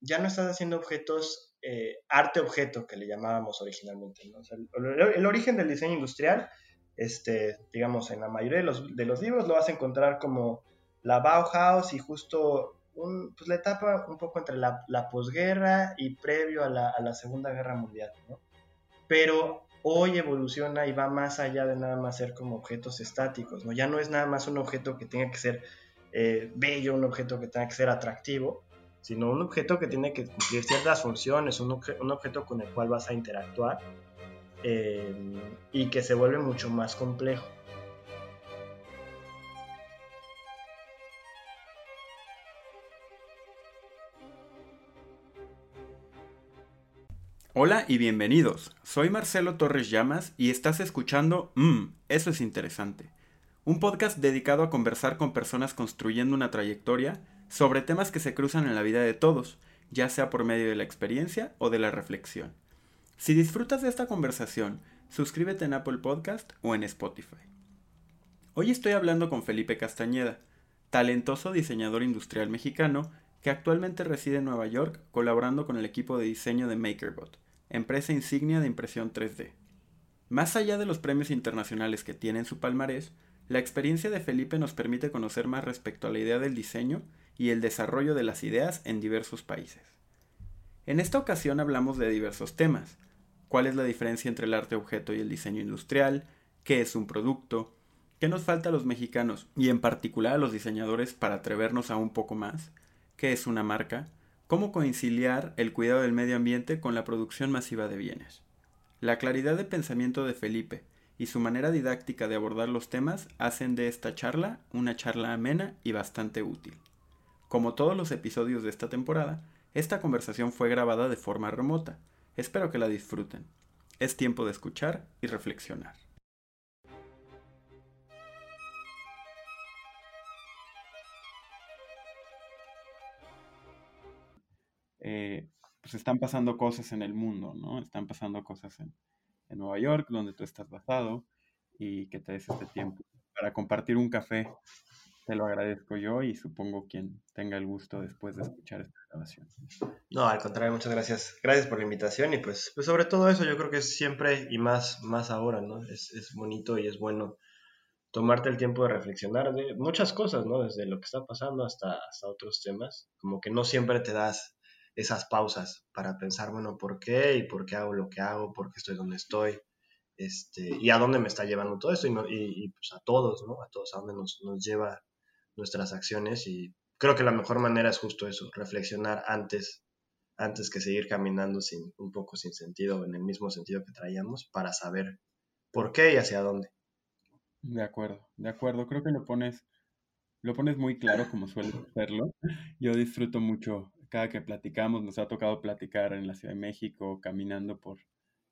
ya no estás haciendo objetos, eh, arte-objeto, que le llamábamos originalmente. el, origen del diseño industrial, este, digamos, en la mayoría de los, de los libros lo vas a encontrar como la Bauhaus y justo un, pues, la etapa un poco entre la, la posguerra y previo a la, a la Segunda Guerra Mundial. ¿no? Pero hoy evoluciona y va más allá de nada más ser como objetos estáticos, ¿no? Ya no es nada más un objeto que tenga que ser eh, bello, un objeto que tenga que ser atractivo, sino un objeto que tiene que cumplir ciertas funciones, un, objeto con el cual vas a interactuar eh, y que se vuelve mucho más complejo. Hola y bienvenidos. Soy Marcelo Torres Llamas y estás escuchando Mmm, eso es interesante. Un podcast dedicado a conversar con personas construyendo una trayectoria sobre temas que se cruzan en la vida de todos, ya sea por medio de la experiencia o de la reflexión. Si disfrutas de esta conversación, suscríbete en Apple Podcast o en Spotify. Hoy estoy hablando con Felipe Castañeda, talentoso diseñador industrial mexicano que actualmente reside en Nueva York colaborando con el equipo de diseño de MakerBot empresa insignia de impresión 3D. Más allá de los premios internacionales que tiene en su palmarés, la experiencia de Felipe nos permite conocer más respecto a la idea del diseño y el desarrollo de las ideas en diversos países. En esta ocasión hablamos de diversos temas. ¿Cuál es la diferencia entre el arte objeto y el diseño industrial? ¿Qué es un producto? ¿Qué nos falta a los mexicanos y en particular a los diseñadores para atrevernos a un poco más? ¿Qué es una marca? cómo conciliar el cuidado del medio ambiente con la producción masiva de bienes. La claridad de pensamiento de Felipe y su manera didáctica de abordar los temas hacen de esta charla una charla amena y bastante útil. Como todos los episodios de esta temporada, esta conversación fue grabada de forma remota. Espero que la disfruten. Es tiempo de escuchar y reflexionar. Eh, pues están pasando cosas en el mundo, ¿no? Están pasando cosas en, Nueva York, donde tú estás basado, y que te des este tiempo para compartir un café. Te lo agradezco yo y supongo quien tenga el gusto después de escuchar esta grabación. No, al contrario, muchas gracias. Gracias por la invitación y pues, pues sobre todo eso yo creo que siempre y más, más ahora, ¿no? Es, es bonito y es bueno tomarte el tiempo de reflexionar de muchas cosas, ¿no? Desde lo que está pasando hasta, hasta otros temas. Como que no siempre te das esas pausas para pensar, bueno, ¿por qué? ¿Y por qué hago lo que hago? ¿Por qué estoy donde estoy? Este, ¿Y a dónde me está llevando todo esto? Y, y, pues a todos, ¿no? A todos, a dónde nos, nos lleva nuestras acciones. Y creo que la mejor manera es justo eso, reflexionar antes, antes que seguir caminando sin, un poco sin sentido, en el mismo sentido que traíamos, para saber por qué y hacia dónde. De acuerdo, de acuerdo. Creo que lo pones, lo pones muy claro como suele hacerlo. Yo disfruto mucho cada que platicamos, nos ha tocado platicar en la Ciudad de México, caminando por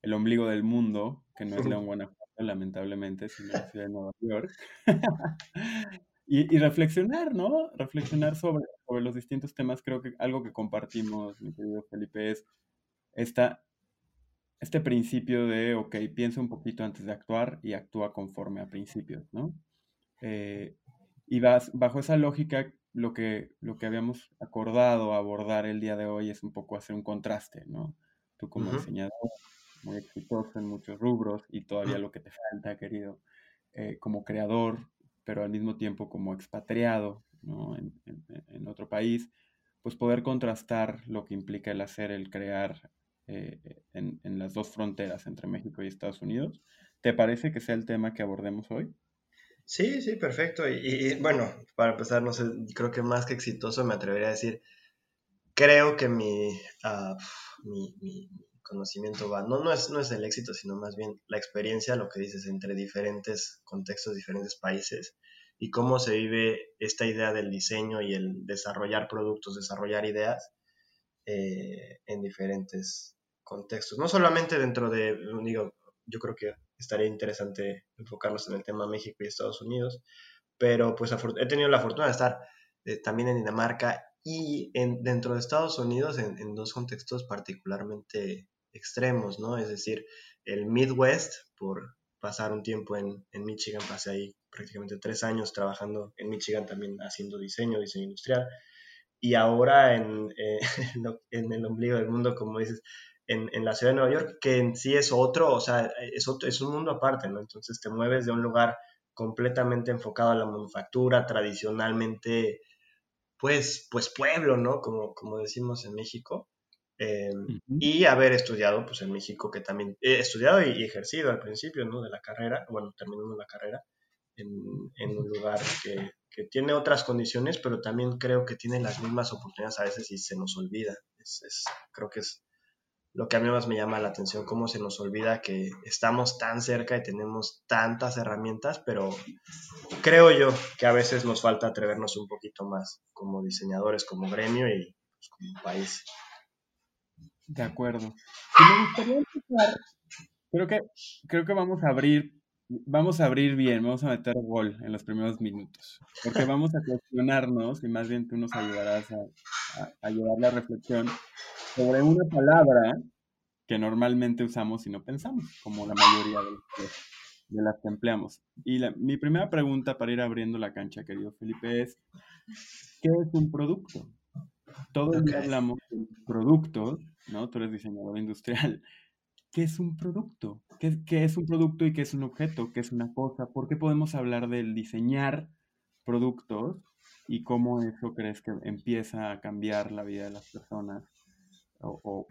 el ombligo del mundo, que no es León, Guanajuato, lamentablemente, sino la Ciudad de Nueva York. y, reflexionar, ¿no? Reflexionar sobre, sobre los distintos temas. Creo que algo que compartimos, mi querido Felipe, es esta, este principio de, ok, piensa un poquito antes de actuar y actúa conforme a principios, ¿no? Eh, y vas, bajo esa lógica lo que, lo que habíamos acordado abordar el día de hoy es un poco hacer un contraste, ¿no? Tú como diseñador, muy exitoso en muchos rubros y todavía lo que te falta, querido, eh, como creador, pero al mismo tiempo como expatriado, ¿no? En, en, otro país, pues poder contrastar lo que implica el hacer, el crear eh, en, en las dos fronteras entre México y Estados Unidos. ¿Te parece que sea el tema que abordemos hoy? Sí, sí, perfecto. Y, bueno, para empezar, no sé, creo que más que exitoso me atrevería a decir, creo que mi, ah, mi, mi, conocimiento va, no, no, es, no es el éxito, sino más bien la experiencia, lo que dices, entre diferentes contextos, diferentes países, y cómo se vive esta idea del diseño y el desarrollar productos, desarrollar ideas eh, en diferentes contextos. No solamente dentro de, digo, yo creo que estaría interesante enfocarnos en el tema México y Estados Unidos, pero pues he tenido la fortuna de estar eh, también en Dinamarca y en, dentro de Estados Unidos en, dos contextos particularmente extremos, ¿no? Es decir, el Midwest, por pasar un tiempo en, en Michigan, pasé ahí prácticamente tres años trabajando en Michigan también haciendo diseño, diseño industrial, y ahora en, eh, en el ombligo del mundo, como dices, en, en, la ciudad de Nueva York, que en sí es otro, o sea, es, otro, es un mundo aparte, ¿no? Entonces te mueves de un lugar completamente enfocado a la manufactura, tradicionalmente, pues, pues pueblo, ¿no? Como, como decimos en México. Eh, y haber estudiado, pues en México, que también he estudiado y, ejercido al principio, ¿no? De la carrera, bueno, terminando la carrera, en, un lugar que, que, tiene otras condiciones, pero también creo que tiene las mismas oportunidades a veces y se nos olvida. Es, es, creo que es lo que a mí más me llama la atención, cómo se nos olvida que estamos tan cerca y tenemos tantas herramientas, pero creo yo que a veces nos falta atrevernos un poquito más como diseñadores, como gremio y pues, como país. De acuerdo. Y me gustaría empezar, creo que, creo que vamos a abrir, vamos a abrir bien, vamos a meter gol en los primeros minutos, porque vamos a cuestionarnos y más bien tú nos ayudarás a, a llevar la reflexión sobre una palabra que normalmente usamos y no pensamos, como la mayoría de, las que empleamos. Y mi primera pregunta para ir abriendo la cancha, querido Felipe, es, ¿qué es un producto? Todos hablamos de productos, ¿no? Tú eres diseñador industrial. ¿Qué es un producto? ¿Qué, ¿Qué, es un producto y qué es un objeto? ¿Qué es una cosa? ¿Por qué podemos hablar del diseñar productos y cómo eso crees que empieza a cambiar la vida de las personas o,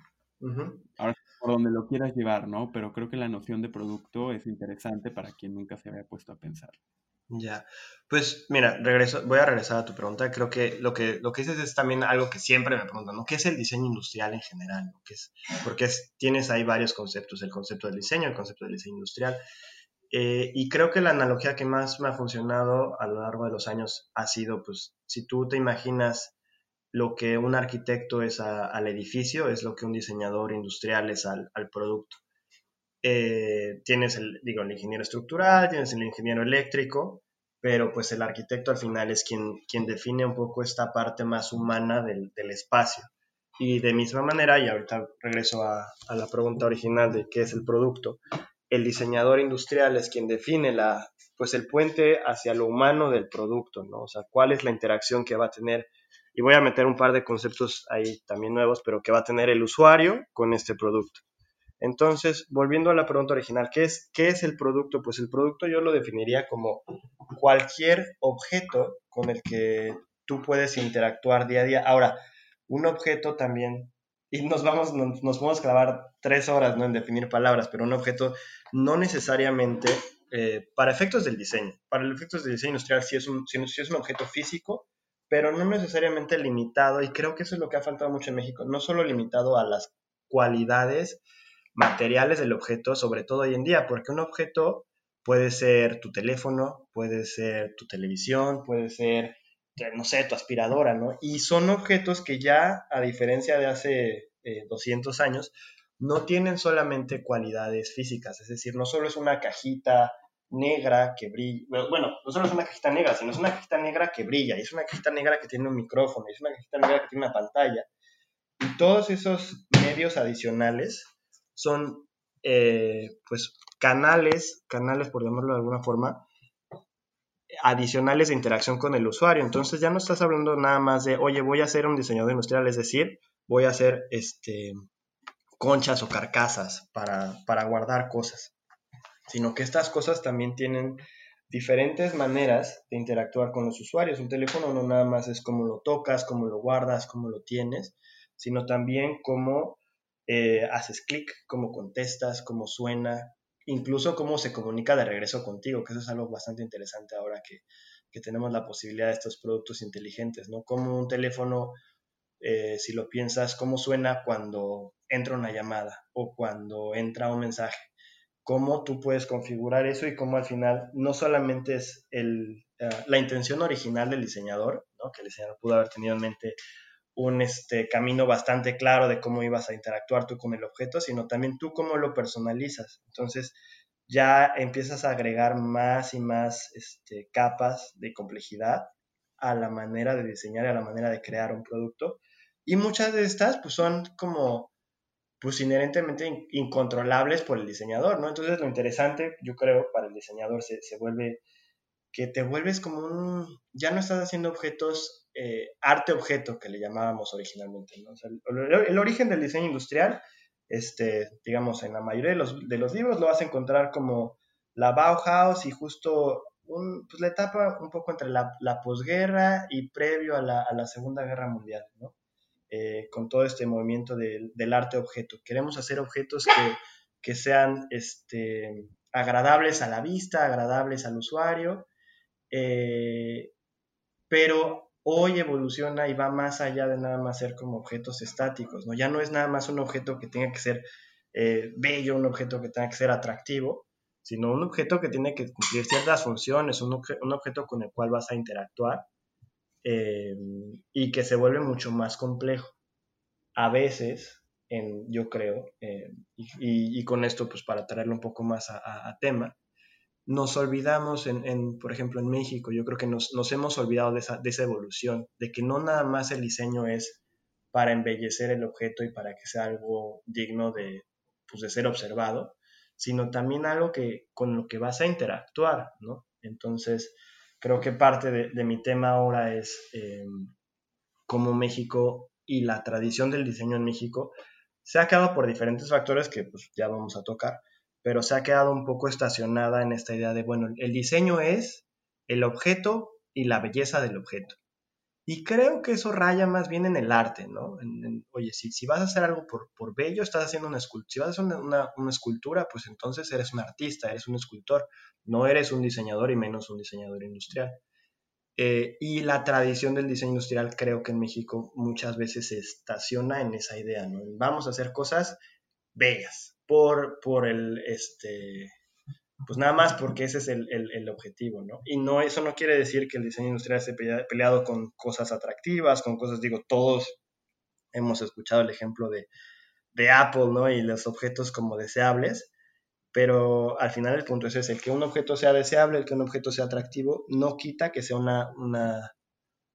ahora por donde lo quieras llevar, ¿no? Pero creo que la noción de producto es interesante para quien nunca se había puesto a pensar. Ya, pues mira, regreso, voy a regresar a tu pregunta. Creo que lo que lo que dices es también algo que siempre me preguntan, ¿no? ¿Qué es el diseño industrial en general? ¿no? ¿Qué es? Porque tienes ahí varios conceptos, el concepto del diseño, el concepto del diseño industrial. Eh, y creo que la analogía que más me ha funcionado a lo largo de los años ha sido, pues, si tú te imaginas lo que un arquitecto es al edificio, es lo que un diseñador industrial es al, producto. Eh, tienes el, digo, el ingeniero estructural, tienes el ingeniero eléctrico, pero pues el arquitecto al final es quien, quien define un poco esta parte más humana del, espacio. Y de misma manera, y ahorita regreso a, a, la pregunta original de qué es el producto, el diseñador industrial es quien define la, pues el puente hacia lo humano del producto, ¿no? O sea, cuál es la interacción que va a tener y voy a meter un par de conceptos ahí también nuevos, pero que va a tener el usuario con este producto. Entonces, volviendo a la pregunta original, ¿qué es, ¿qué es el producto? Pues el producto yo lo definiría como cualquier objeto con el que tú puedes interactuar día a día. Ahora, un objeto también, y nos vamos, nos, podemos clavar tres horas ¿no? en definir palabras, pero un objeto no necesariamente, eh, para efectos del diseño, para efectos del diseño industrial, si es un, si es un objeto físico, pero no necesariamente limitado, y creo que eso es lo que ha faltado mucho en México, no solo limitado a las cualidades materiales del objeto, sobre todo hoy en día, porque un objeto puede ser tu teléfono, puede ser tu televisión, puede ser, no sé, tu aspiradora, ¿no? Y son objetos que ya, a diferencia de hace 200 eh, años, no tienen solamente cualidades físicas, es decir, no solo es una cajita negra que brilla. Bueno, no solo es una cajita negra, sino es una cajita negra que brilla. Y es una cajita negra que tiene un micrófono. Y es una cajita negra que tiene una pantalla. Y todos esos medios adicionales son, eh, pues, canales, canales, por llamarlo de alguna forma, adicionales de interacción con el usuario. Entonces ya no estás hablando nada más de, oye, voy a hacer un diseñador industrial, es decir, voy a hacer este, conchas o carcasas para, para guardar cosas sino que estas cosas también tienen diferentes maneras de interactuar con los usuarios. Un teléfono no nada más es cómo lo tocas, cómo lo guardas, cómo lo tienes, sino también cómo eh, haces clic, cómo contestas, cómo suena, incluso cómo se comunica de regreso contigo, que eso es algo bastante interesante ahora que, tenemos la posibilidad de estos productos inteligentes, ¿no? Como un teléfono, eh, si lo piensas, cómo suena cuando entra una llamada o cuando entra un mensaje cómo tú puedes configurar eso y cómo al final no solamente es el, eh, la intención original del diseñador, ¿no? que el diseñador pudo haber tenido en mente un este, camino bastante claro de cómo ibas a interactuar tú con el objeto, sino también tú cómo lo personalizas. Entonces ya empiezas a agregar más y más este, capas de complejidad a la manera de diseñar a la manera de crear un producto. Y muchas de estas pues son como pues inherentemente incontrolables por el diseñador, ¿no? Entonces lo interesante, yo creo, para el diseñador se, se vuelve que te vuelves como un, ya no estás haciendo objetos eh, arte-objeto que le llamábamos originalmente. el, origen del diseño industrial, este, digamos, en la mayoría de los, de los libros lo vas a encontrar como la Bauhaus y justo un, pues, la etapa un poco entre la, la posguerra y previo a la, a la, Segunda Guerra Mundial, ¿no? Eh, con todo este movimiento del, del arte-objeto. Queremos hacer objetos que, que sean este, agradables a la vista, agradables al usuario, eh, pero hoy evoluciona y va más allá de nada más ser como objetos estáticos, ¿no? Ya no es nada más un objeto que tenga que ser eh, bello, un objeto que tenga que ser atractivo, sino un objeto que tiene que cumplir ciertas funciones, un, objeto con el cual vas a interactuar eh, y que se vuelve mucho más complejo. A veces, yo creo, y, con esto, pues para traerlo un poco más a tema, nos olvidamos, en, por ejemplo, en México, yo creo que nos, hemos olvidado de esa, de esa, evolución, de que no nada más el diseño es para embellecer el objeto y para que sea algo digno de, pues, de ser observado, sino también algo que, con lo que vas a interactuar, ¿no? Entonces, creo que parte de, mi tema ahora es eh, cómo México y la tradición del diseño en México se ha quedado por diferentes factores que pues, ya vamos a tocar, pero se ha quedado un poco estacionada en esta idea de, bueno, el diseño es el objeto y la belleza del objeto. Y creo que eso raya más bien en el arte, ¿no? oye, si, si, vas a hacer algo por, por bello, estás haciendo una escultura. Si vas a hacer una, una, escultura, pues entonces eres un artista, eres un escultor. No eres un diseñador y menos un diseñador industrial. Eh, y la tradición del diseño industrial creo que en México muchas veces se estaciona en esa idea, ¿no? Vamos a hacer cosas bellas, por, por el, este, pues nada más porque ese es el, el, objetivo, ¿no? Y no, eso no quiere decir que el diseño industrial esté peleado con cosas atractivas, con cosas, digo, todos hemos escuchado el ejemplo de, de Apple, ¿no? Y los objetos como deseables, pero al final el punto es ese, el que un objeto sea deseable, el que un objeto sea atractivo, no quita que sea una, una,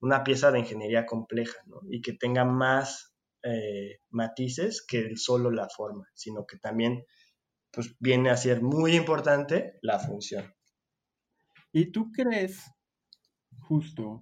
una pieza de ingeniería compleja, ¿no? Y que tenga más eh, matices que solo la forma, sino que también pues, viene a ser muy importante la función. ¿Y tú crees, justo,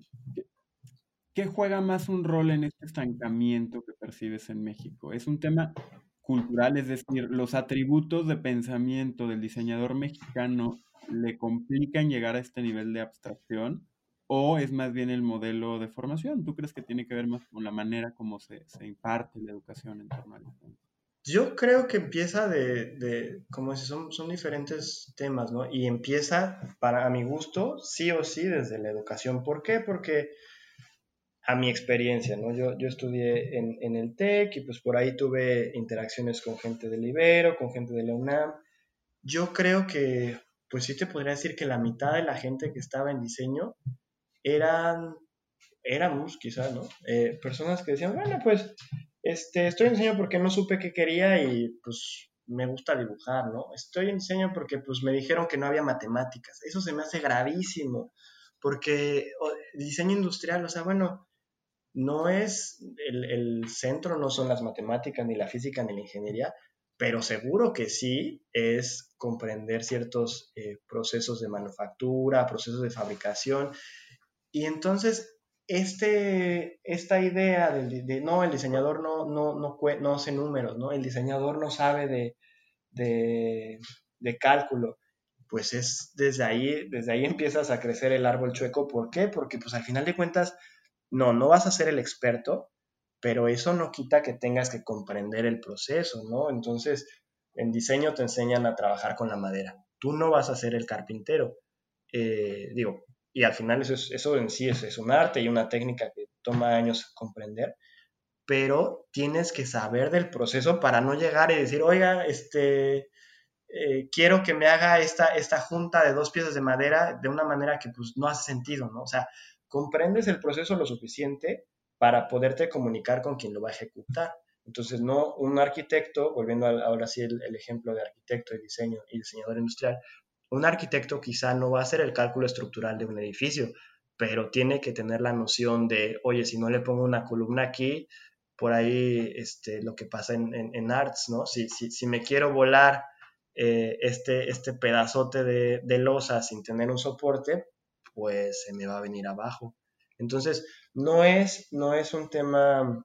que, juega más un rol en este estancamiento que percibes en México? ¿Es un tema cultural, es decir, los atributos de pensamiento del diseñador mexicano le complican llegar a este nivel de abstracción? ¿O es más bien el modelo de formación? ¿Tú crees que tiene que ver más con la manera como se, se imparte la educación en torno Yo creo que empieza de, de como si son, son diferentes temas, ¿no? Y empieza, para a mi gusto, sí o sí desde la educación. ¿Por qué? Porque a mi experiencia, ¿no? Yo, yo estudié en, en, el TEC y pues por ahí tuve interacciones con gente del Ibero, con gente de la UNAM. Yo creo que, pues sí te podría decir que la mitad de la gente que estaba en diseño eran, éramos quizá, ¿no? Eh, personas que decían, bueno, pues este, estoy en diseño porque no supe qué quería y pues me gusta dibujar, ¿no? Estoy en diseño porque pues me dijeron que no había matemáticas. Eso se me hace gravísimo, porque diseño industrial, o sea, bueno, no es el, el, centro, no son las matemáticas, ni la física, ni la ingeniería, pero seguro que sí es comprender ciertos eh, procesos de manufactura, procesos de fabricación, y entonces, este, esta idea de, no, el diseñador no, no, no, no, hace números, ¿no? El diseñador no sabe de, de, de, cálculo. Pues es desde ahí, desde ahí empiezas a crecer el árbol chueco. ¿Por qué? Porque pues al final de cuentas, no, no vas a ser el experto, pero eso no quita que tengas que comprender el proceso, ¿no? Entonces, en diseño te enseñan a trabajar con la madera. Tú no vas a ser el carpintero. Eh, digo, y al final eso, en sí es, es, un arte y una técnica que toma años comprender, pero tienes que saber del proceso para no llegar y decir, oiga, este, eh, quiero que me haga esta, esta junta de dos piezas de madera de una manera que pues no hace sentido, ¿no? O sea, comprendes el proceso lo suficiente para poderte comunicar con quien lo va a ejecutar. Entonces, no un arquitecto, volviendo ahora sí el, el, ejemplo de arquitecto de diseño y diseñador industrial, un arquitecto quizá no va a hacer el cálculo estructural de un edificio, pero tiene que tener la noción de, oye, si no le pongo una columna aquí, por ahí este, lo que pasa en, en, arts, ¿no? Si, si, si, me quiero volar eh, este, este pedazote de, de losa sin tener un soporte, pues se me va a venir abajo. Entonces, no es, no es un tema,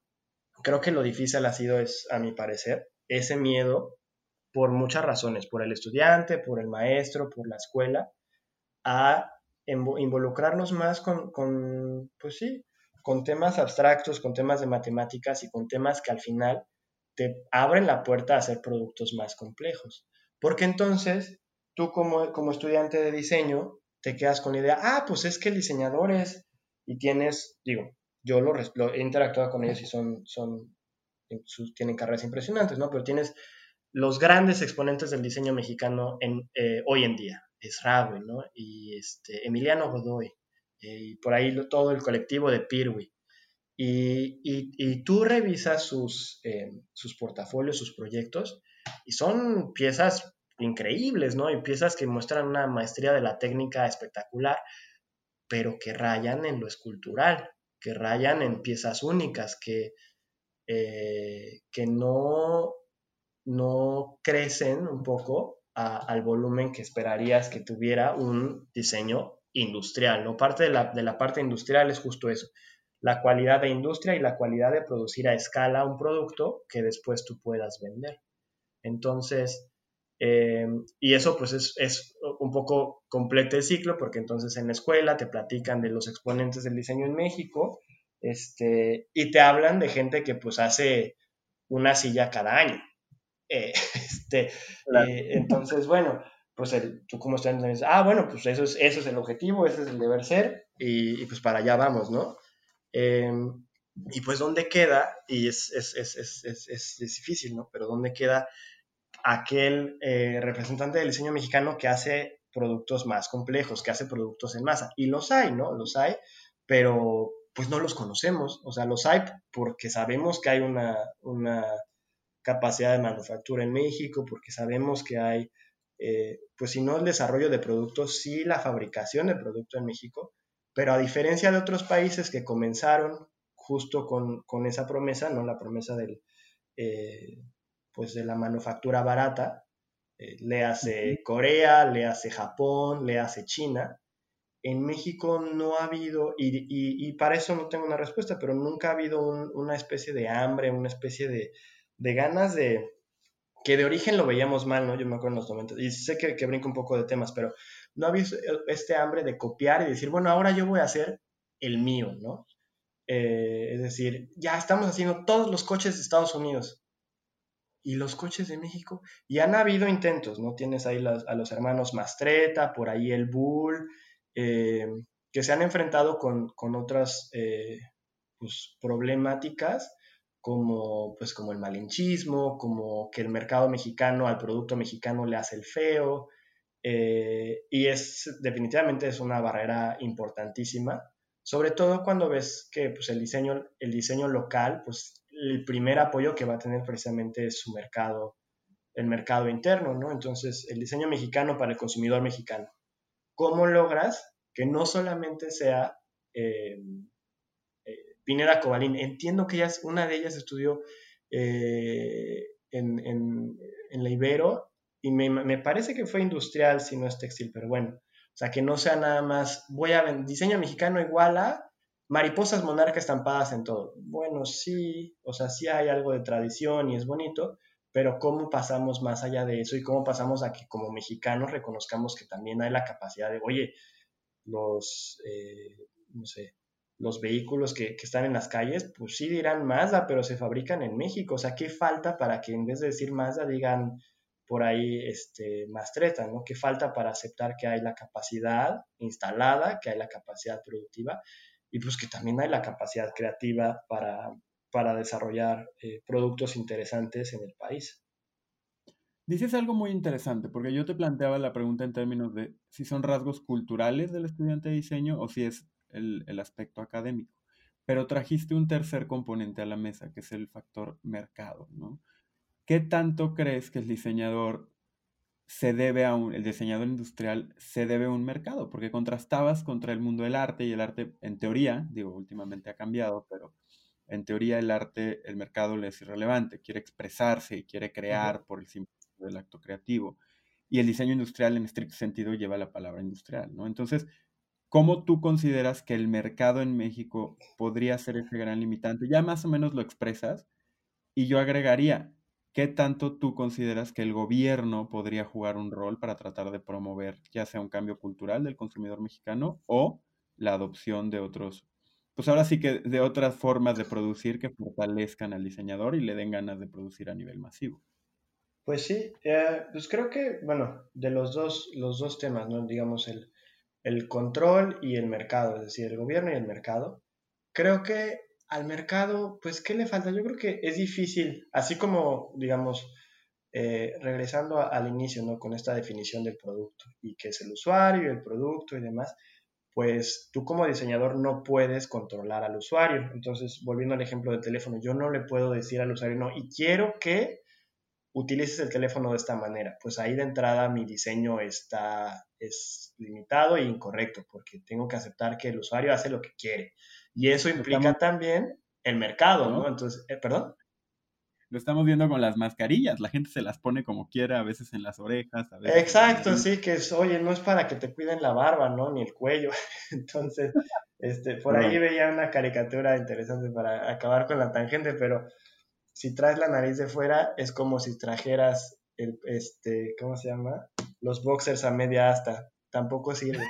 creo que lo difícil ha sido, es, a mi parecer, ese miedo por muchas razones, por el estudiante, por el maestro, por la escuela, a involucrarnos más con, pues sí, con temas abstractos, con temas de matemáticas y con temas que al final te abren la puerta a hacer productos más complejos. Porque entonces tú como, como estudiante de diseño te quedas con la idea, ah, pues es que el diseñador es, y tienes, digo, yo lo, he interactuado con ellos y son, son, tienen carreras impresionantes, ¿no? Pero tienes los grandes exponentes del diseño mexicano eh, hoy en día, es ¿no? Y este, Emiliano Godoy, eh, y por ahí todo el colectivo de Pirwi. Y, y, tú revisas sus, eh, sus portafolios, sus proyectos, y son piezas increíbles, ¿no? Y piezas que muestran una maestría de la técnica espectacular, pero que rayan en lo escultural, que rayan en piezas únicas, que, que no, no crecen un poco al volumen que esperarías que tuviera un diseño industrial, ¿no? Parte de la, de la parte industrial es justo eso, la cualidad de industria y la cualidad de producir a escala un producto que después tú puedas vender. Entonces, eh, y eso pues es, un poco completo el ciclo porque entonces en la escuela te platican de los exponentes del diseño en México este, y te hablan de gente que pues hace una silla cada año. Eh, este, eh, entonces, bueno, pues el, tú como estudiante dices, ah, bueno, pues eso es, eso es el objetivo, ese es el deber ser y, pues para allá vamos, ¿no? y pues dónde queda, y es, es, es, es, difícil, ¿no? Pero dónde queda aquel eh, representante del diseño mexicano que hace productos más complejos, que hace productos en masa. Y los hay, ¿no? Los hay, pero pues no los conocemos. O sea, los hay porque sabemos que hay una, capacidad de manufactura en México, porque sabemos que hay, eh, pues si no el desarrollo de productos, sí la fabricación de producto en México, pero a diferencia de otros países que comenzaron justo con, esa promesa, ¿no? La promesa del, eh, pues de la manufactura barata, eh, le hace Corea, le hace Japón, le hace China. En México no ha habido, y, para eso no tengo una respuesta, pero nunca ha habido una especie de hambre, una especie de, ganas de, que de origen lo veíamos mal, ¿no? Yo me acuerdo en los momentos, y sé que, que brinco un poco de temas, pero no ha habido este hambre de copiar y decir, bueno, ahora yo voy a hacer el mío, ¿no? Eh, es decir, ya estamos haciendo todos los coches de Estados Unidos y los coches de México. Y han habido intentos, ¿no? Tienes ahí a los hermanos Mastreta, por ahí el Bull, eh, que se han enfrentado con, otras eh, pues, problemáticas como, pues, como el malinchismo, como que el mercado mexicano al producto mexicano le hace el feo. Eh, y es definitivamente es una barrera importantísima, sobre todo cuando ves que pues, el, diseño, el diseño local pues, el primer apoyo que va a tener precisamente es su mercado, el mercado interno, ¿no? Entonces, el diseño mexicano para el consumidor mexicano. ¿Cómo logras que no solamente sea eh, Pineda Cobalín? Entiendo que ellas, una de ellas estudió eh, en, la Ibero y me, me, parece que fue industrial, si no es textil, pero bueno. O sea, que no sea nada más, voy a diseño mexicano igual a mariposas monarca estampadas en todo. Bueno, sí, o sea, sí hay algo de tradición y es bonito, pero ¿cómo pasamos más allá de eso y cómo pasamos a que como mexicanos reconozcamos que también hay la capacidad de, oye, los, eh, no sé, los vehículos que, están en las calles, pues sí dirán Mazda, pero se fabrican en México. O sea, ¿qué falta para que en vez de decir Mazda digan por ahí este, Mastreta, ¿no? ¿Qué falta para aceptar que hay la capacidad instalada, que hay la capacidad productiva y pues que también hay la capacidad creativa para, para desarrollar eh, productos interesantes en el país. Dices algo muy interesante, porque yo te planteaba la pregunta en términos de si son rasgos culturales del estudiante de diseño o si es el, el aspecto académico. Pero trajiste un tercer componente a la mesa, que es el factor mercado, ¿no? ¿Qué tanto crees que el diseñador se debe a un, el diseñador industrial se debe a un mercado, porque contrastabas contra el mundo del arte y el arte, en teoría, digo, últimamente ha cambiado, pero en teoría el arte, el mercado le es irrelevante, quiere expresarse y quiere crear por el simple del acto creativo. Y el diseño industrial en estricto sentido lleva la palabra industrial, ¿no? Entonces, ¿cómo tú consideras que el mercado en México podría ser ese gran limitante? Ya más o menos lo expresas y yo agregaría, ¿qué tanto tú consideras que el gobierno podría jugar un rol para tratar de promover ya sea un cambio cultural del consumidor mexicano o la adopción de otros, pues ahora sí que de otras formas de producir que fortalezcan al diseñador y le den ganas de producir a nivel masivo? Pues sí, eh, pues creo que, bueno, de los dos, los dos temas, ¿no? Digamos, el, el control y el mercado, es decir, el gobierno y el mercado. Creo que al mercado, pues, ¿qué le falta? Yo creo que es difícil, así como, digamos, eh, regresando al inicio, ¿no? Con esta definición del producto y que es el usuario, el producto y demás, pues tú como diseñador no puedes controlar al usuario. Entonces, volviendo al ejemplo del teléfono, yo no le puedo decir al usuario, no, y quiero que utilices el teléfono de esta manera. Pues ahí de entrada mi diseño está, es limitado e incorrecto, porque tengo que aceptar que el usuario hace lo que quiere. Y eso implica también el mercado, ¿no? Entonces, eh, perdón. Lo estamos viendo con las mascarillas, la gente se las pone como quiera, a veces en las orejas, a veces Exacto, sí, que es, oye, no es para que te cuiden la barba, ¿no? Ni el cuello. Entonces, este, por ahí veía una caricatura interesante para acabar con la tangente, pero si traes la nariz de fuera, es como si trajeras el, este, ¿cómo se llama? Los boxers a media asta. Tampoco sirve.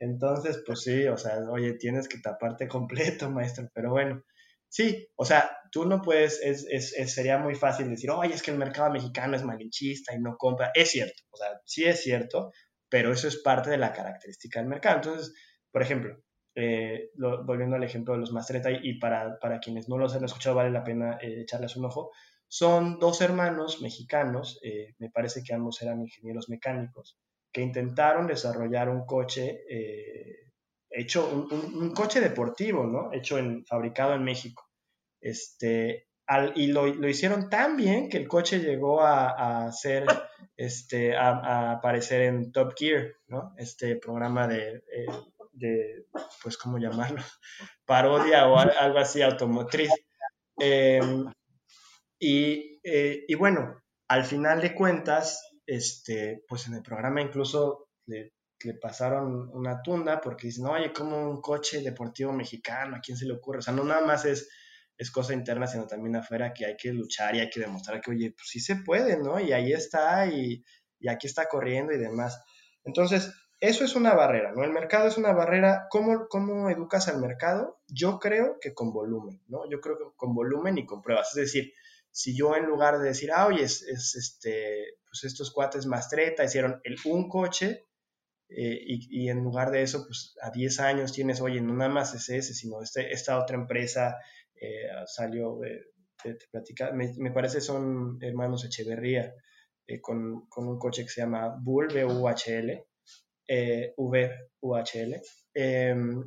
Entonces, pues sí, o sea, oye, tienes que taparte completo, maestro, pero bueno, sí, o sea, tú no puedes, es, es, sería muy fácil decir, oye, es que el mercado mexicano es malinchista y no compra. Es cierto, o sea, sí es cierto, pero eso es parte de la característica del mercado. Entonces, por ejemplo, eh, volviendo al ejemplo de los Mastreta, y para, para, quienes no los han escuchado, vale la pena eh, echarles un ojo, son dos hermanos mexicanos, eh, me parece que ambos eran ingenieros mecánicos, que intentaron desarrollar un coche hecho, un, coche deportivo, ¿no? Hecho en, fabricado en México. Este, al, y lo, lo, hicieron tan bien que el coche llegó a, a ser, este, a, aparecer en Top Gear, ¿no? Este programa de, de pues, ¿cómo llamarlo? Parodia o algo así automotriz. Em, y, eh, y bueno, al final de cuentas, este, pues en el programa incluso le, pasaron una tunda porque dicen, oye, como un coche deportivo mexicano, ¿a quién se le ocurre? O sea, no nada más es, es cosa interna, sino también afuera que hay que luchar y hay que demostrar que, oye, pues sí se puede, ¿no? Y ahí está y, y aquí está corriendo y demás. Entonces, eso es una barrera, ¿no? El mercado es una barrera. ¿Cómo, ¿Cómo educas al mercado? Yo creo que con volumen, ¿no? Yo creo que con volumen y con pruebas. Es decir, si yo en lugar de decir, ah, oye, es, este, pues estos cuates Mastreta hicieron el un coche, eh, y, en lugar de eso, pues a 10 años tienes, oye, no nada más es ese, sino este, esta otra empresa eh, salió, eh, te, me, me, parece son hermanos Echeverría, con, con, un coche que se llama Bull, V-U-H-L, V-U-H-L, em,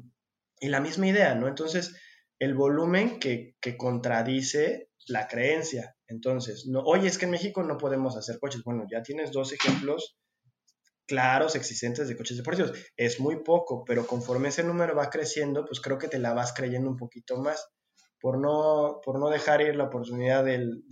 y la misma idea, ¿no? Entonces, el volumen que, que contradice la creencia. Entonces, no, oye, es que en México no podemos hacer coches. Bueno, ya tienes dos ejemplos claros, existentes de coches deportivos. Es muy poco, pero conforme ese número va creciendo, pues creo que te la vas creyendo un poquito más. Por no, por no dejar ir la oportunidad del,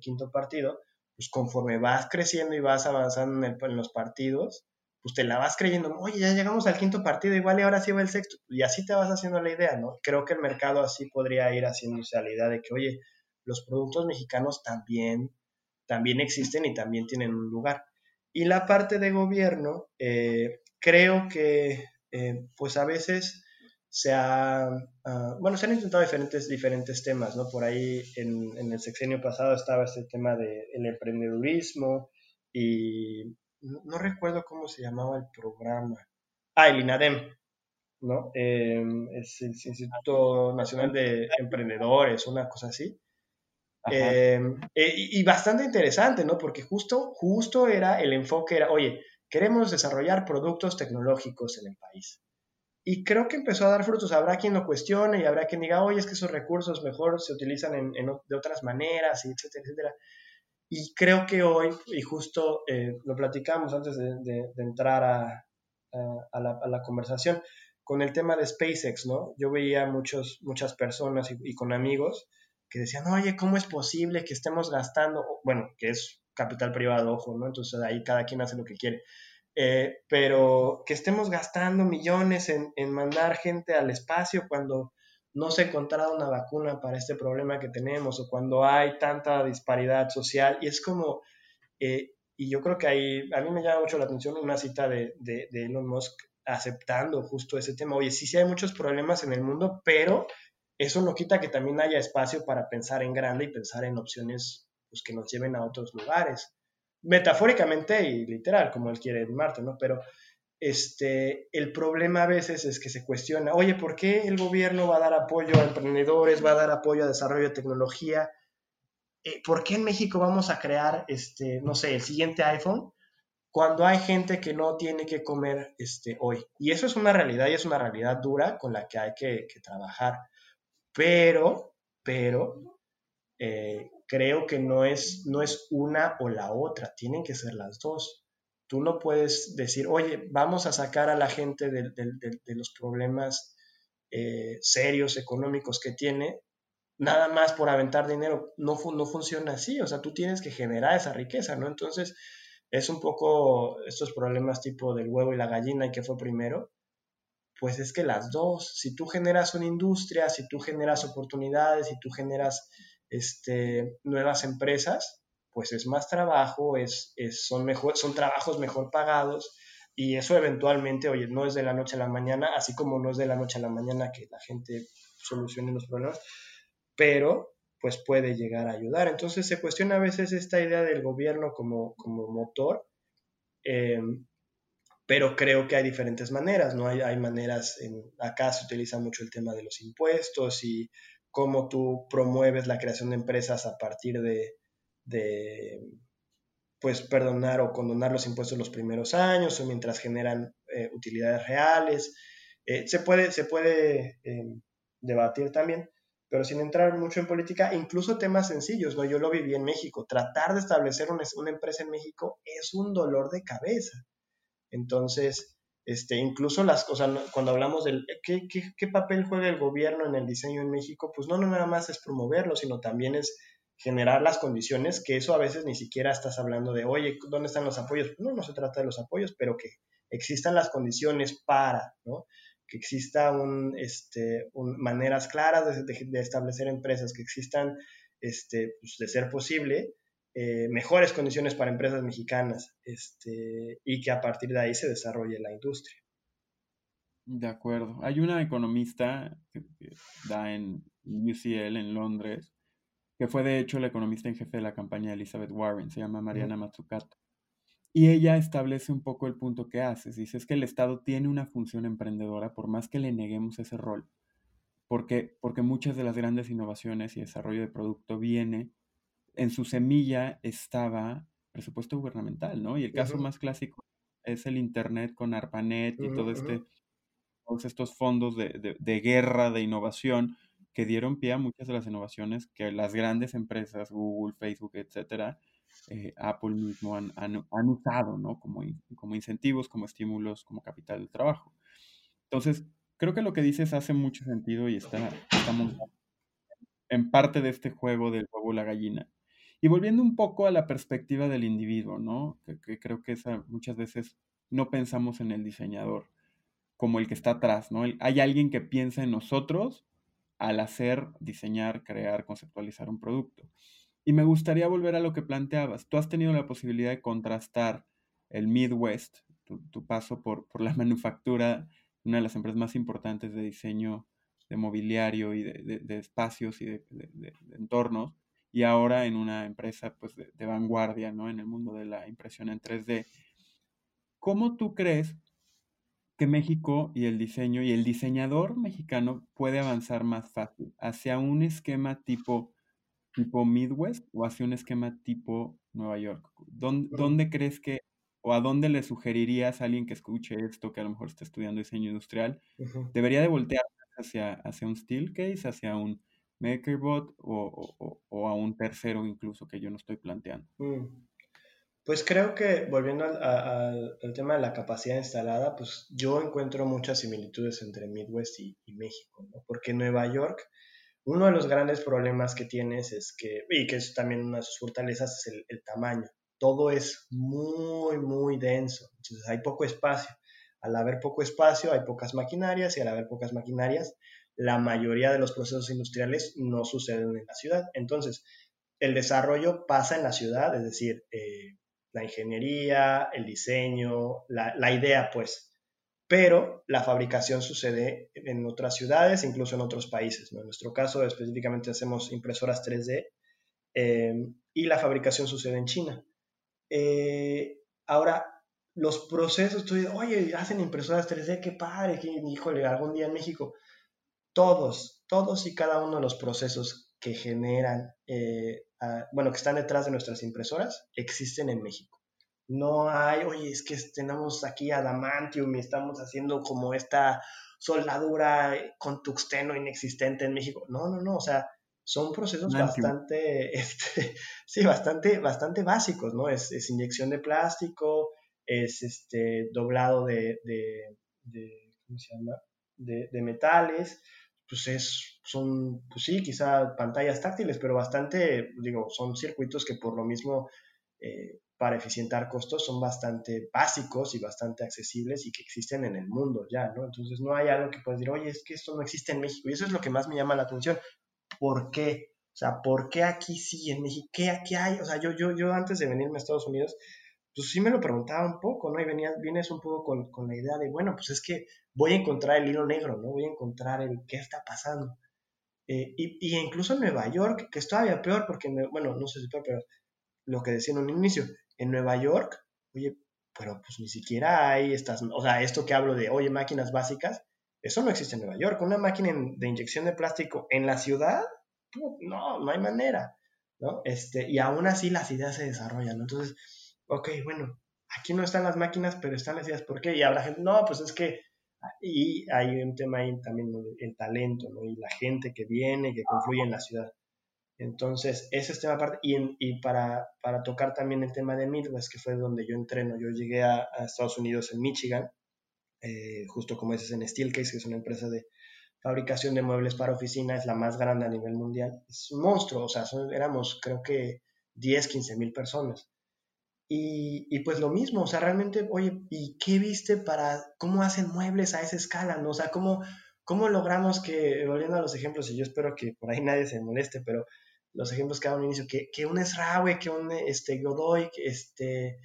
quinto partido, pues conforme vas creciendo y vas avanzando en, en, los partidos, pues te la vas creyendo, oye, ya llegamos al quinto partido, igual y ahora sí va el sexto, y así te vas haciendo la idea, ¿no? Creo que el mercado así podría ir haciéndose a la idea de que, oye, los productos mexicanos también, también existen y también tienen un lugar. Y la parte de gobierno, eh, creo que eh, pues a veces se ha, ah, bueno, se han intentado diferentes, diferentes temas, ¿no? Por ahí en, el sexenio pasado estaba este tema del el emprendedurismo y no, recuerdo cómo se llamaba el programa. Ah, el INADEM, ¿no? Eh, es el Instituto Nacional de Emprendedores, una cosa así. Em, eh, y, bastante interesante, ¿no? Porque justo, justo era el enfoque, era, oye, queremos desarrollar productos tecnológicos en el país. Y creo que empezó a dar frutos. Habrá quien lo cuestione y habrá quien diga, oye, es que esos recursos mejor se utilizan en, de otras maneras, y etcétera, etcétera. Y creo que hoy, y justo eh, lo platicamos antes de, entrar a, a, la, conversación, con el tema de SpaceX, ¿no? Yo veía muchos, muchas personas y, con amigos que decían, oye, ¿cómo es posible que estemos gastando? Bueno, que es capital privado, ojo, ¿no? Entonces ahí cada quien hace lo que quiere. Eh, pero que estemos gastando millones en, mandar gente al espacio cuando no se ha encontrado una vacuna para este problema que tenemos o cuando hay tanta disparidad social. Y es como, eh, y yo creo que ahí, a mí me llama mucho la atención una cita de, Elon Musk aceptando justo ese tema. Oye, sí, sí hay muchos problemas en el mundo, pero eso no quita que también haya espacio para pensar en grande y pensar en opciones pues, que nos lleven a otros lugares. Metafóricamente y literal, como él quiere Marte, ¿no? Pero este, el problema a veces es que se cuestiona, oye, ¿por qué el gobierno va a dar apoyo a emprendedores, va a dar apoyo a desarrollo de tecnología? Eh, ¿Por qué en México vamos a crear, este, no sé, el siguiente iPhone cuando hay gente que no tiene que comer este, hoy? Y eso es una realidad y es una realidad dura con la que hay que, trabajar pero, pero, eh, creo que no es una o la otra, tienen que ser las dos. Tú no puedes decir, oye, vamos a sacar a la gente de, los problemas eh, serios económicos que tiene, nada más por aventar dinero. No, no funciona así, o sea, tú tienes que generar esa riqueza, ¿no? Entonces, es un poco estos problemas tipo del huevo y la gallina y qué fue primero pues es que las dos, si tú generas una industria, si tú generas oportunidades, si tú generas este, nuevas empresas, pues es más trabajo, es, son, mejor, son trabajos mejor pagados y eso eventualmente, oye, no es de la noche a la mañana, así como no es de la noche a la mañana que la gente solucione los problemas, pero pues puede llegar a ayudar. Entonces se cuestiona a veces esta idea del gobierno como, como motor. Eh, pero creo que hay diferentes maneras, ¿no? Hay, hay maneras, en, acá se utiliza mucho el tema de los impuestos y cómo tú promueves la creación de empresas a partir de, de pues, perdonar o condonar los impuestos los primeros años o mientras generan eh, utilidades reales. Eh, se puede, se puede eh, debatir también, pero sin entrar mucho en política, incluso temas sencillos, ¿no? Yo lo viví en México. Tratar de establecer una, empresa en México es un dolor de cabeza entonces, este, incluso las cosas, cuando hablamos del ¿qué, qué, papel juega el gobierno en el diseño en México, pues no, no nada más es promoverlo, sino también es generar las condiciones, que eso a veces ni siquiera estás hablando de, oye, ¿dónde están los apoyos? No, no se trata de los apoyos, pero que existan las condiciones para, ¿no? Que existan un, este, maneras claras de, establecer empresas, que existan, este, pues, de ser posible, eh, mejores condiciones para empresas mexicanas este, y que a partir de ahí se desarrolle la industria. De acuerdo. Hay una economista que, da en UCL en Londres, que fue de hecho la economista en jefe de la campaña de Elizabeth Warren, se llama Mariana Matsukato. Y ella establece un poco el punto que haces. Dice es que el Estado tiene una función emprendedora por más que le neguemos ese rol. Porque, porque muchas de las grandes innovaciones y desarrollo de producto viene en su semilla estaba presupuesto gubernamental, ¿no? Y el caso más clásico es el Internet con ARPANET y todo este, todos estos fondos de, guerra de innovación que dieron pie a muchas de las innovaciones que las grandes empresas, Google, Facebook, etcétera, eh, Apple mismo han, usado, ¿no? Como, como incentivos, como estímulos, como capital de trabajo. Entonces, creo que lo que dices hace mucho sentido y está, estamos en parte de este juego del huevo la gallina. Y volviendo un poco a la perspectiva del individuo, ¿no? Que, creo que muchas veces no pensamos en el diseñador como el que está atrás, ¿no? hay alguien que piensa en nosotros al hacer, diseñar, crear, conceptualizar un producto. Y me gustaría volver a lo que planteabas. Tú has tenido la posibilidad de contrastar el Midwest, tu, paso por, por, la manufactura, una de las empresas más importantes de diseño de mobiliario y de, de espacios y de, entornos, y ahora en una empresa pues, de, vanguardia ¿no? en el mundo de la impresión en 3D. ¿Cómo tú crees que México y el diseño y el diseñador mexicano puede avanzar más fácil hacia un esquema tipo, tipo Midwest o hacia un esquema tipo Nueva York? ¿Dónde, crees que o a dónde le sugerirías a alguien que escuche esto, que a lo mejor está estudiando diseño industrial, debería de voltear hacia, hacia un Steelcase, hacia un MakerBot o, o, a un tercero incluso que yo no estoy planteando? Mm. Pues creo que volviendo al, tema de la capacidad instalada, pues yo encuentro muchas similitudes entre Midwest y, México, ¿no? porque Nueva York, uno de los grandes problemas que tienes es que, y que es también una de sus fortalezas, es el, tamaño. todo es muy, muy denso. Entonces hay poco espacio. Al haber poco espacio hay pocas maquinarias y al haber pocas maquinarias, la mayoría de los procesos industriales no suceden en la ciudad. Entonces, el desarrollo pasa en la ciudad, es decir, eh, la ingeniería, el diseño, la, la idea, pues, pero la fabricación sucede en otras ciudades, incluso en otros países. En nuestro caso, específicamente hacemos impresoras 3D eh, y la fabricación sucede en China. Eh, ahora, los procesos, tú dices, oye, hacen impresoras 3D, qué padre, qué, híjole, algún día en México. Todos, todos y cada uno de los procesos que generan, eh, bueno, que están detrás de nuestras impresoras, existen en México. No hay, oye, es que tenemos aquí adamantium y estamos haciendo como esta soldadura con tuxteno inexistente en México. No, no, no, o sea, son procesos bastante, este, sí, bastante, bastante básicos, ¿no? Es, inyección de plástico, es este doblado de, de, ¿cómo se llama? De, de, metales, pues es, son, pues sí, quizá pantallas táctiles, pero bastante, digo, son circuitos que por lo mismo eh, para eficientar costos son bastante básicos y bastante accesibles y que existen en el mundo ya, ¿no? Entonces no hay algo que puedas decir, oye, es que esto no existe en México. Y eso es lo que más me llama la atención. ¿Por qué? O sea, ¿por qué aquí sí, en México? ¿Qué aquí hay? O sea, yo, yo, yo antes de venirme a Estados Unidos, pues sí me lo preguntaba un poco, ¿no? Y venía, vienes un poco con, con la idea de, bueno, pues es que voy a encontrar el hilo negro, ¿no? Voy a encontrar el qué está pasando. Eh, y, y, incluso en Nueva York, que es todavía peor, porque, bueno, no sé si peor, pero lo que decía en un inicio, en Nueva York, oye, pero pues ni siquiera hay estas, o sea, esto que hablo de, oye, máquinas básicas, eso no existe en Nueva York. Una máquina de inyección de plástico en la ciudad, no, no hay manera, ¿no? Este, y aún así las ideas se desarrollan, Entonces, ok, bueno, aquí no están las máquinas, pero están las ideas, ¿por qué? Y habrá gente, no, pues es que, y hay un tema ahí también, el talento, ¿no? Y la gente que viene, que confluye en la ciudad. Entonces, ese es tema aparte. Y, para, para, tocar también el tema de Midwest, que fue donde yo entreno, yo llegué a, Estados Unidos en Michigan, eh, justo como dices en Steelcase, que es una empresa de fabricación de muebles para oficina, es la más grande a nivel mundial. Es un monstruo, o sea, éramos creo que 10, 15 mil personas. Y, y, pues lo mismo, o sea, realmente, oye, ¿y qué viste para cómo hacen muebles a esa escala? ¿no? O sea, ¿cómo, cómo logramos que, volviendo a los ejemplos, y yo espero que por ahí nadie se moleste, pero los ejemplos que hago al inicio, que, que un Esrawe, que un este, Godoy, que, este,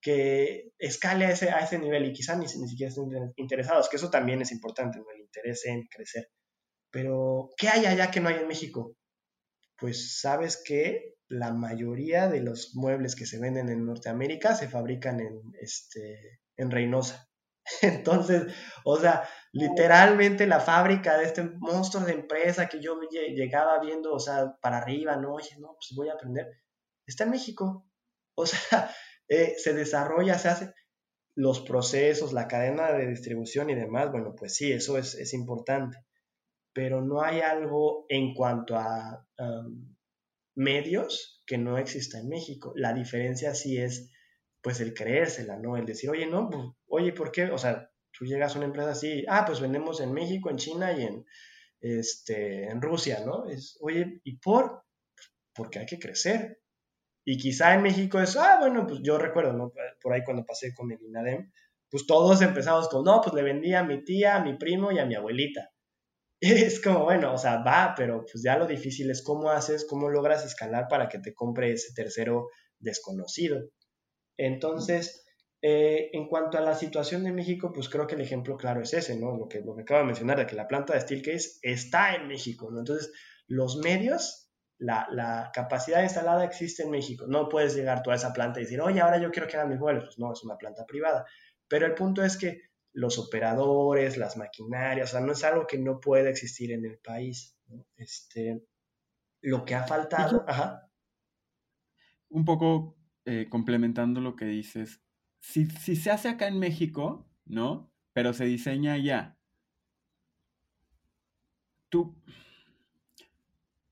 que escale a ese, a ese nivel y quizás ni, ni, siquiera estén interesados, que eso también es importante, el interés en crecer. Pero, ¿qué hay allá que no hay en México? Pues sabes que la mayoría de los muebles que se venden en Norteamérica se fabrican en, este, en Reynosa. Entonces, o sea, literalmente la fábrica de este monstruo de empresa que yo llegaba viendo, o sea, para arriba, no, oye, no, pues voy a aprender, está en México. O sea, eh, se desarrolla, se hace los procesos, la cadena de distribución y demás, bueno, pues sí, eso es, es importante, pero no hay algo en cuanto a medios que no exista en México. La diferencia sí es pues el creérsela, ¿no? El decir, oye, no, pues, oye, ¿por qué? O sea, tú llegas a una empresa así, ah, pues vendemos en México, en China y en, este, en Rusia, ¿no? Es, oye, ¿y por? Porque hay que crecer. Y quizá en México es, ah, bueno, pues yo recuerdo, ¿no? Por ahí cuando pasé con el INADEM, pues todos empezamos con, no, pues le vendí a mi tía, a mi primo y a mi abuelita. Es como, bueno, o sea, va, pero pues ya lo difícil es cómo haces, cómo logras escalar para que te compre ese tercero desconocido. Entonces, eh, en cuanto a la situación de México, pues creo que el ejemplo claro es ese, ¿no? Lo que, lo que acabo de mencionar, de que la planta de Steelcase está en México, ¿no? Entonces, los medios, la, la, capacidad instalada existe en México. No puedes llegar tú a esa planta y decir, oye, ahora yo quiero que hagan mis vuelos. Pues no, es una planta privada. Pero el punto es que los operadores, las maquinarias, o sea, no es algo que no pueda existir en el país. ¿no? Este, lo que ha faltado... Ajá. Un poco eh, complementando lo que dices, si, si, se hace acá en México, ¿no? Pero se diseña allá, ¿tú,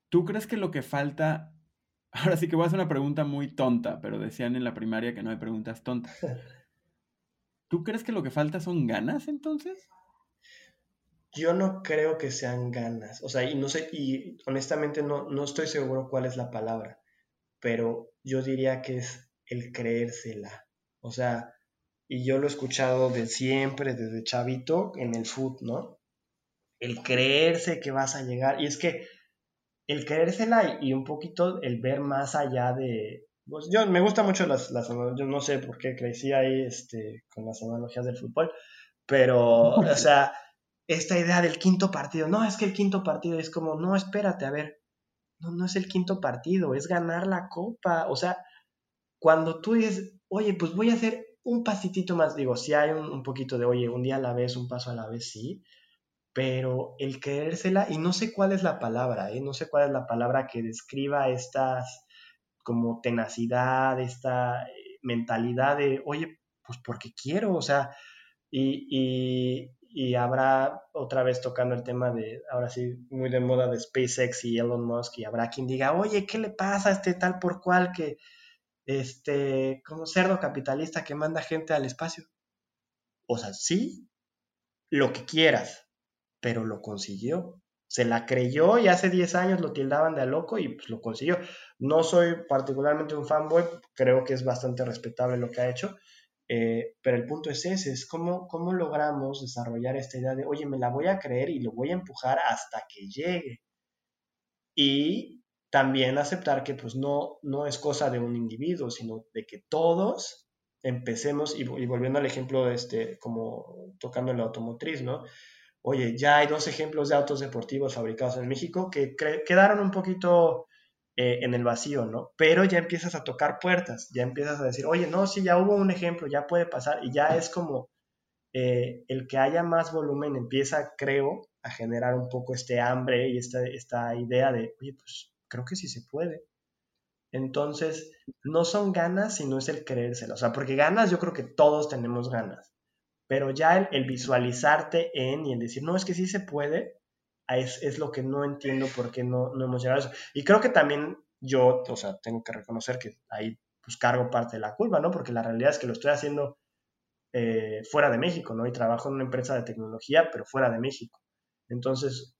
¿tú crees que lo que falta... Ahora sí que voy a hacer una pregunta muy tonta, pero decían en la primaria que no hay preguntas tontas. ¿Tú crees que lo que falta son ganas entonces? Yo no creo que sean ganas. O sea, y no sé, y honestamente no, no estoy seguro cuál es la palabra pero yo diría que es el creérsela. O sea, y yo lo he escuchado de siempre, desde chavito, en el foot, ¿no? El creerse que vas a llegar. Y es que el creérsela y un poquito el ver más allá de... Pues yo me gusta mucho las, las yo no sé por qué crecí ahí este, con las analogías del fútbol, pero, o sea, esta idea del quinto partido, no, es que el quinto partido es como, no, espérate, a ver, no, no es el quinto partido, es ganar la copa, o sea, cuando tú dices, oye, pues voy a hacer un pasitito más, digo, si hay un, poquito de, oye, un día a la vez, un paso a la vez, sí, pero el creérsela, y no sé cuál es la palabra, ¿eh? no sé cuál es la palabra que describa estas como tenacidad, esta eh, mentalidad de, oye, pues porque quiero, o sea, y, y, habrá otra vez tocando el tema de, ahora sí, muy de moda de SpaceX y Elon Musk, y habrá quien diga, oye, ¿qué le pasa a este tal por cual que este, como cerdo capitalista que manda gente al espacio. O sea, sí, lo que quieras, pero lo consiguió. Se la creyó y hace 10 años lo tildaban de a loco y pues lo consiguió. No soy particularmente un fanboy, creo que es bastante respetable lo que ha hecho, eh, pero el punto es ese, es cómo, cómo logramos desarrollar esta idea de, oye, me la voy a creer y lo voy a empujar hasta que llegue. Y también aceptar que pues no, no es cosa de un individuo, sino de que todos empecemos, y, volviendo al ejemplo, este, como tocando el automotriz, ¿no? Oye, ya hay dos ejemplos de autos deportivos fabricados en México que quedaron un poquito eh, en el vacío, ¿no? Pero ya empiezas a tocar puertas, ya empiezas a decir, oye, no, sí, ya hubo un ejemplo, ya puede pasar, y ya es como eh, el que haya más volumen empieza, creo, a generar un poco este hambre y esta, esta idea de, oye, pues creo que sí se puede. Entonces, no son ganas, sino es el creérselo. O sea, porque ganas, yo creo que todos tenemos ganas. Pero ya el, visualizarte en y en decir, no, es que sí se puede, es, lo que no entiendo por qué no, no, hemos llegado a eso. Y creo que también yo, o sea, tengo que reconocer que ahí pues cargo parte de la culpa, ¿no? Porque la realidad es que lo estoy haciendo eh, fuera de México, ¿no? Y trabajo en una empresa de tecnología, pero fuera de México. Entonces,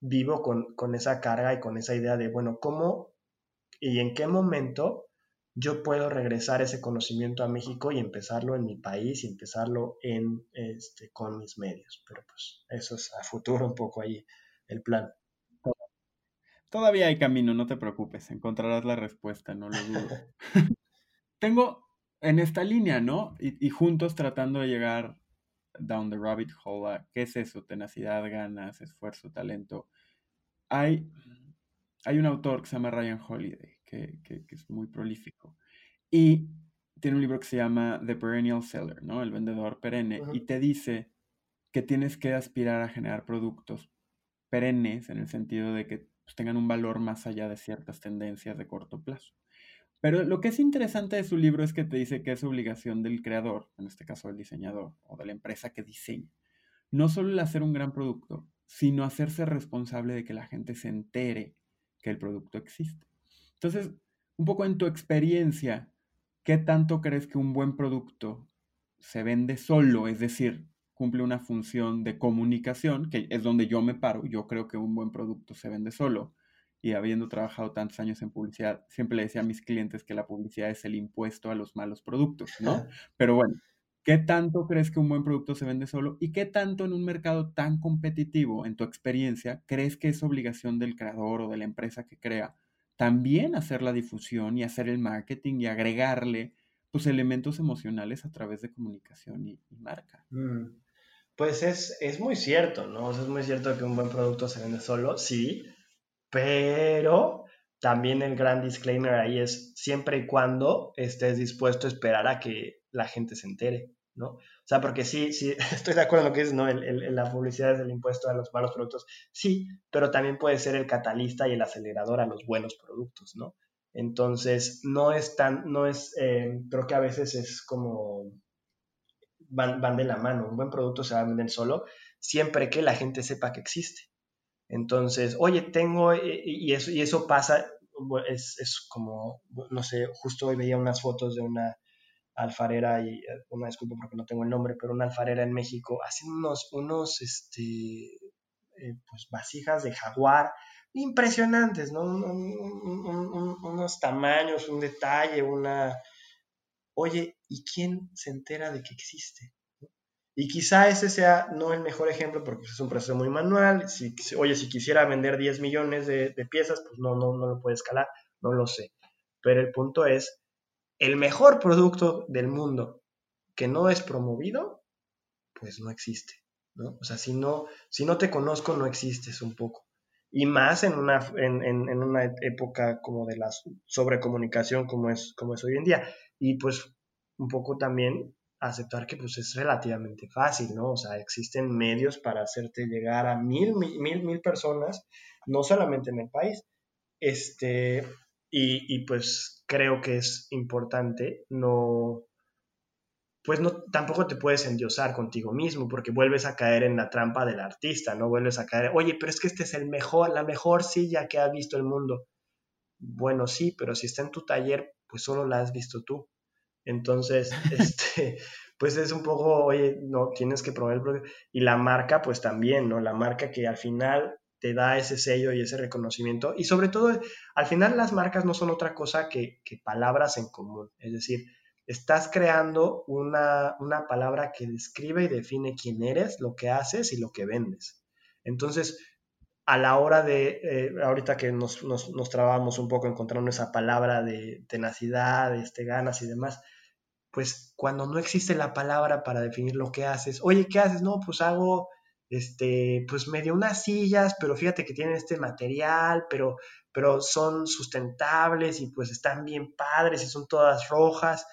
vivo con, esa carga y con esa idea de, bueno, ¿cómo y en qué momento yo puedo regresar ese conocimiento a México y empezarlo en mi país y empezarlo en, este, con mis medios? Pero pues eso es a futuro un poco ahí el plan. Todavía hay camino, no te preocupes, encontrarás la respuesta, no lo dudo. Tengo en esta línea, ¿no? Y, y, juntos tratando de llegar down the rabbit hole. ¿Qué es eso? Tenacidad, ganas, esfuerzo, talento. Hay, hay un autor que se llama Ryan Holiday, que, es muy prolífico. Y tiene un libro que se llama The Perennial Seller, ¿no? El vendedor perenne. Y te dice que tienes que aspirar a generar productos perennes en el sentido de que pues, tengan un valor más allá de ciertas tendencias de corto plazo. Pero lo que es interesante de su libro es que te dice que es obligación del creador, en este caso del diseñador o de la empresa que diseña, no solo el hacer un gran producto, sino hacerse responsable de que la gente se entere que el producto existe. Entonces, un poco en tu experiencia, ¿qué tanto crees que un buen producto se vende solo? Es decir, cumple una función de comunicación, que es donde yo me paro. Yo creo que un buen producto se vende solo y habiendo trabajado tantos años en publicidad, siempre le decía a mis clientes que la publicidad es el impuesto a los malos productos, ¿no? Pero bueno, ¿qué tanto crees que un buen producto se vende solo? ¿Y qué tanto en un mercado tan competitivo, en tu experiencia, crees que es obligación del creador o de la empresa que crea también hacer la difusión y hacer el marketing y agregarle pues elementos emocionales a través de comunicación y, marca? Mm. Pues es, es muy cierto, ¿no? es muy cierto que un buen producto se vende solo, sí, pero también el gran disclaimer ahí es siempre y cuando estés dispuesto a esperar a que la gente se entere, ¿no? O sea, porque sí, sí, estoy de acuerdo en lo que es, ¿no? El, la publicidad es el impuesto a los malos productos, sí, pero también puede ser el catalista y el acelerador a los buenos productos, ¿no? Entonces, no es tan, no es, eh, creo que a veces es como, van, van de la mano, un buen producto se va a vender solo, siempre que la gente sepa que existe. Entonces, oye, tengo, eh, y eso, y eso pasa, es, como, no sé, justo hoy veía unas fotos de una alfarera, y eh, una disculpa porque no tengo el nombre, pero una alfarera en México, hacen unos, unos, este, eh, pues vasijas de jaguar impresionantes, ¿no? unos tamaños, un detalle, una, oye, ¿y quién se entera de que existe? Y quizá ese sea no el mejor ejemplo porque es un proceso muy manual. Si, oye, si quisiera vender 10 millones de, piezas, pues no, no, no lo puede escalar, no lo sé. Pero el punto es, el mejor producto del mundo que no es promovido, pues no existe. ¿no? O sea, si no, si no te conozco, no existes un poco. Y más en una, en, en, una época como de la sobrecomunicación como es, como es hoy en día. Y pues un poco también aceptar que pues es relativamente fácil, ¿no? O sea, existen medios para hacerte llegar a mil, mil, mil, personas, no solamente en el país. Este, y, y pues creo que es importante no, pues no, tampoco te puedes endiosar contigo mismo porque vuelves a caer en la trampa del artista, ¿no? Vuelves a caer, oye, pero es que este es el mejor, la mejor silla que ha visto el mundo. Bueno, sí, pero si está en tu taller, pues solo la has visto tú. Entonces, este, pues es un poco, oye, no, tienes que probar el. Y la marca, pues también, ¿no? La marca que al final te da ese sello y ese reconocimiento. Y sobre todo, al final las marcas no son otra cosa que, palabras en común. Es decir, estás creando una, una, palabra que describe y define quién eres, lo que haces y lo que vendes. Entonces, a la hora de, eh, ahorita que nos, nos, nos, trabamos un poco encontrando esa palabra de tenacidad, este, ganas y demás, pues cuando no existe la palabra para definir lo que haces, oye, ¿qué haces? No, pues hago, este, pues medio unas sillas, pero fíjate que tienen este material, pero, pero son sustentables y pues están bien padres y son todas rojas.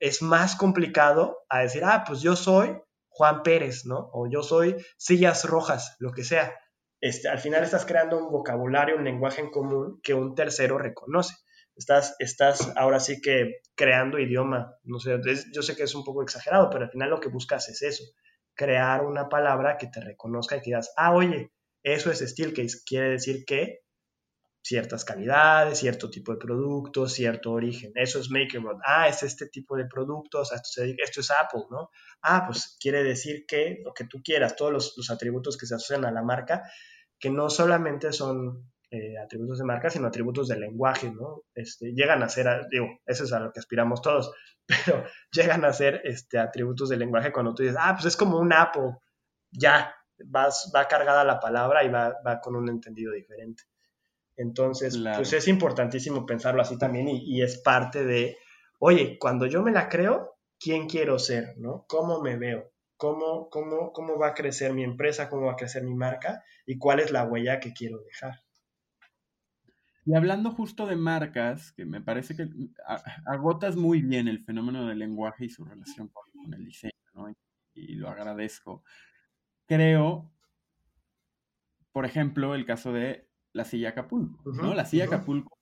Es más complicado a decir, ah, pues yo soy Juan Pérez, ¿no? O yo soy sillas rojas, lo que sea este, al final estás creando un vocabulario, un lenguaje en común que un tercero reconoce. Estás, estás ahora sí que creando idioma. No sé, yo sé que es un poco exagerado, pero al final lo que buscas es eso, crear una palabra que te reconozca y que digas, ah, oye, eso es Steelcase, quiere decir que ciertas calidades, cierto tipo de productos, cierto origen. Eso es MakerBot. Ah, es este tipo de productos, esto, es Apple, ¿no? Ah, pues quiere decir que lo que tú quieras, todos los atributos que se asocian a la marca, que no solamente son eh, atributos de marca, sino atributos de lenguaje, ¿no? Este, llegan a ser, digo, eso es a lo que aspiramos todos, pero llegan a ser este, atributos de lenguaje cuando tú dices, ah, pues es como un Apple, ya, vas, va cargada la palabra y va, va con un entendido diferente. Entonces, pues es importantísimo pensarlo así también y, y, es parte de, oye, cuando yo me la creo, ¿quién quiero ser? ¿no? ¿Cómo me veo? cómo, cómo, cómo va a crecer mi empresa, cómo va a crecer mi marca y cuál es la huella que quiero dejar. Y hablando justo de marcas, que me parece que agotas muy bien el fenómeno del lenguaje y su relación con, el diseño, ¿no? Y, lo agradezco. Creo, por ejemplo, el caso de la silla Acapulco, ¿no? La silla Acapulco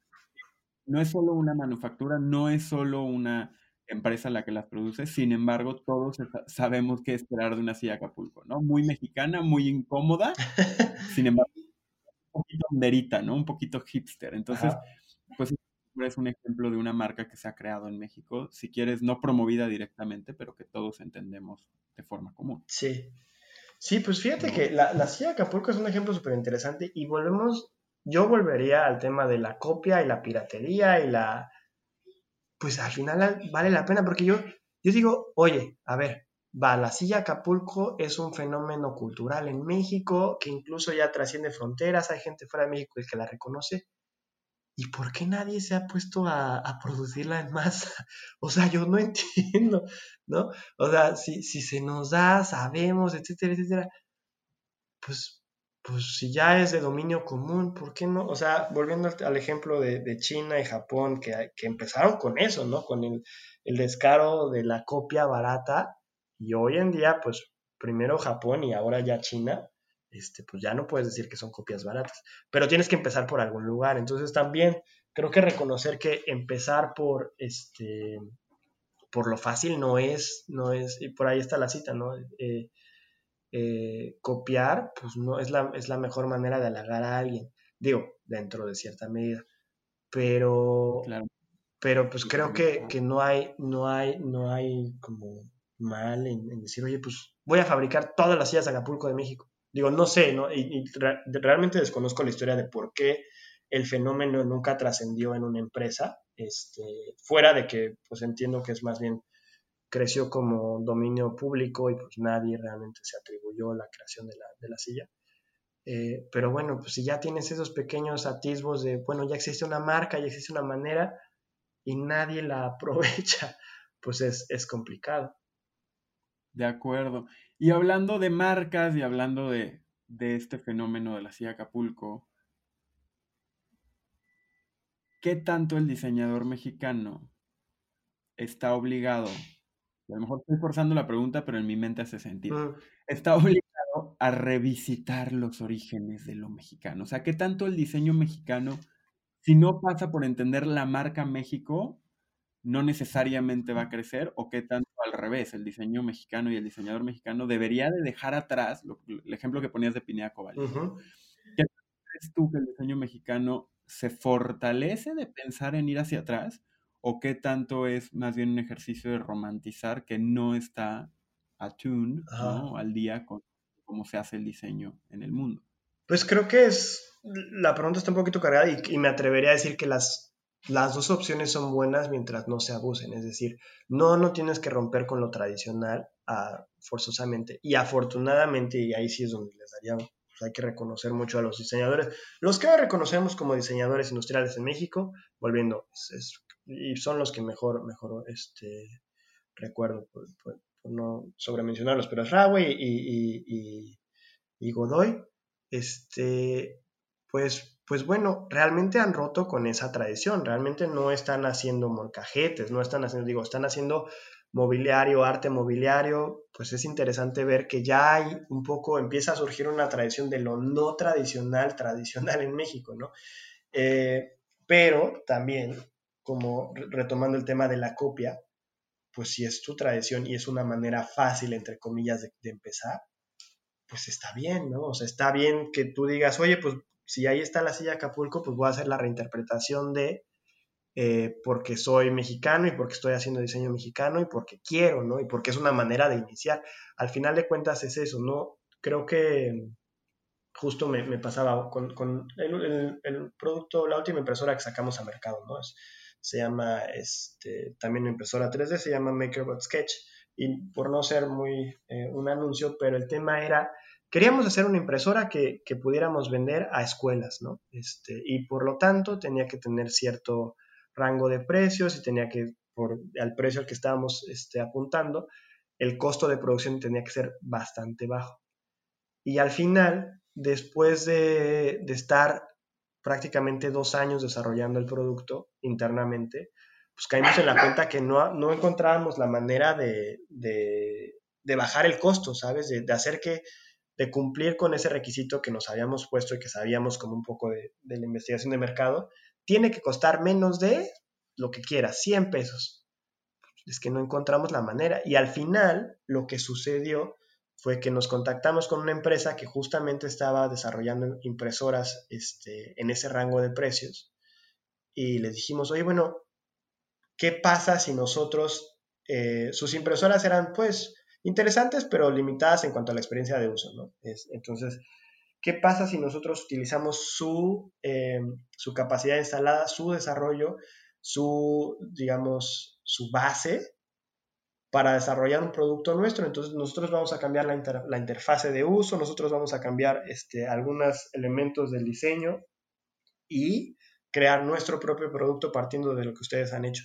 no es solo una manufactura, no es solo una empresa la que las produce, sin embargo, todos sabemos qué esperar de una silla Acapulco, ¿no? Muy mexicana, muy incómoda, sin embargo, poquito underita, ¿no? Un poquito hipster. Entonces, pues es un ejemplo de una marca que se ha creado en México, si quieres, no promovida directamente, pero que todos entendemos de forma común. Sí. Sí, pues fíjate que la, la silla Acapulco es un ejemplo súper interesante y volvemos, yo volvería al tema de la copia y la piratería y la, pues al final vale la pena, porque yo, yo digo, oye, a ver, va, la silla Acapulco es un fenómeno cultural en México que incluso ya trasciende fronteras, hay gente fuera de México que la reconoce. ¿Y por qué nadie se ha puesto a, producirla en masa? O sea, yo no entiendo, ¿no? O sea, si, si se nos da, sabemos, etcétera, etcétera, pues pues si ya es de dominio común, ¿por qué no? O sea, volviendo al, ejemplo de, China y Japón, que, empezaron con eso, ¿no? Con el, descaro de la copia barata, y hoy en día, pues primero Japón y ahora ya China, este, pues ya no puedes decir que son copias baratas, pero tienes que empezar por algún lugar. Entonces también creo que reconocer que empezar por este por lo fácil no es, no es, y por ahí está la cita, ¿no? Eh, eh, copiar, pues no es la, es la mejor manera de halagar a alguien. Digo, dentro de cierta medida. Pero, pero pues creo que, no hay, no hay, no hay como mal en, decir, oye, pues voy a fabricar todas las sillas de Acapulco de México. Digo, no sé, ¿no? Y, realmente desconozco la historia de por qué el fenómeno nunca trascendió en una empresa, este, fuera de que pues entiendo que es más bien creció como dominio público y pues nadie realmente se atribuyó la creación de la, de la silla. Eh, pero bueno, pues si ya tienes esos pequeños atisbos de, bueno, ya existe una marca, ya existe una manera y nadie la aprovecha, pues es, es complicado. De acuerdo. Y hablando de marcas y hablando de, de este fenómeno de la silla Acapulco, ¿qué tanto el diseñador mexicano está obligado? A lo mejor estoy forzando la pregunta, pero en mi mente hace sentido. Mm. Está obligado a revisitar los orígenes de lo mexicano. O sea, ¿qué tanto el diseño mexicano, si no pasa por entender la marca México, no necesariamente va a crecer? ¿O qué tanto al revés, el diseño mexicano y el diseñador mexicano debería de dejar atrás, el ejemplo que ponías de Pineda Cobal? ¿Qué crees tú que el diseño mexicano se fortalece de pensar en ir hacia atrás o qué tanto es más bien un ejercicio de romantizar que no está attuned al día con cómo se hace el diseño en el mundo? Pues creo que es, la pregunta está un poquito cargada y, me atrevería a decir que las, las dos opciones son buenas mientras no se abusen, es decir, no, no tienes que romper con lo tradicional ah, forzosamente y afortunadamente, y ahí sí es donde les daría pues, hay que reconocer mucho a los diseñadores. Los que reconocemos como diseñadores industriales en México, volviendo, y son los que mejor, mejor este, recuerdo, por, no sobremencionarlos, pero es y, y, Godoy, este, pues, pues bueno, realmente han roto con esa tradición, realmente no están haciendo molcajetes, no están haciendo, digo, están haciendo mobiliario, arte mobiliario, pues es interesante ver que ya hay un poco, empieza a surgir una tradición de lo no tradicional, tradicional en México, ¿no? Eh, pero también, como retomando el tema de la copia, pues si es tu tradición y es una manera fácil, entre comillas, de, de empezar, pues está bien, ¿no? O sea, está bien que tú digas, oye, pues si ahí está la silla Acapulco, pues voy a hacer la reinterpretación de eh, porque soy mexicano y porque estoy haciendo diseño mexicano y porque quiero, ¿no? Y porque es una manera de iniciar. Al final de cuentas es eso, ¿no? Creo que justo me, pasaba con, el, producto, la última impresora que sacamos a mercado, ¿no? se llama, este, también una impresora 3D, se llama MakerBot Sketch. Y por no ser muy eh, un anuncio, pero el tema era, queríamos hacer una impresora que, que pudiéramos vender a escuelas, ¿no? Este, y por lo tanto tenía que tener cierto rango de precios y tenía que, por al precio al que estábamos este, apuntando, el costo de producción tenía que ser bastante bajo. Y al final, después de, de estar prácticamente dos años desarrollando el producto internamente, pues caímos en la cuenta que no, no encontrábamos la manera de, de, de bajar el costo, ¿sabes? De, de, hacer que, de cumplir con ese requisito que nos habíamos puesto y que sabíamos como un poco de, la investigación de mercado, tiene que costar menos de lo que quiera, 100 pesos. Es que no encontramos la manera. Y al final, lo que sucedió fue que nos contactamos con una empresa que justamente estaba desarrollando impresoras este, en ese rango de precios. Y les dijimos, oye, bueno, ¿qué pasa si nosotros, eh, sus impresoras eran pues interesantes, pero limitadas en cuanto a la experiencia de uso, ¿no? entonces, ¿Qué pasa si nosotros utilizamos su, eh, su capacidad instalada, su desarrollo, su, digamos, su base para desarrollar un producto nuestro? Entonces nosotros vamos a cambiar la, la interfase de uso, nosotros vamos a cambiar este, algunos elementos del diseño y crear nuestro propio producto partiendo de lo que ustedes han hecho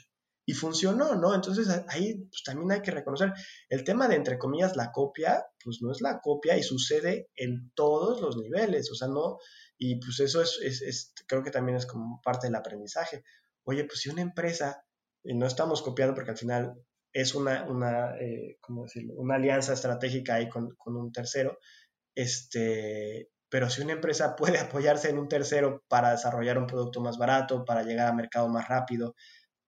y funcionó, ¿no? Entonces ahí pues, también hay que reconocer el tema de, entre comillas, la copia, pues no es la copia y sucede en todos los niveles, o sea, no, y pues eso es, es, creo que también es como parte del aprendizaje. Oye, pues si una empresa, y no estamos copiando porque al final es una, una eh, ¿cómo decirlo? Una alianza estratégica ahí con, con un tercero, este, pero si una empresa puede apoyarse en un tercero para desarrollar un producto más barato, para llegar a mercado más rápido,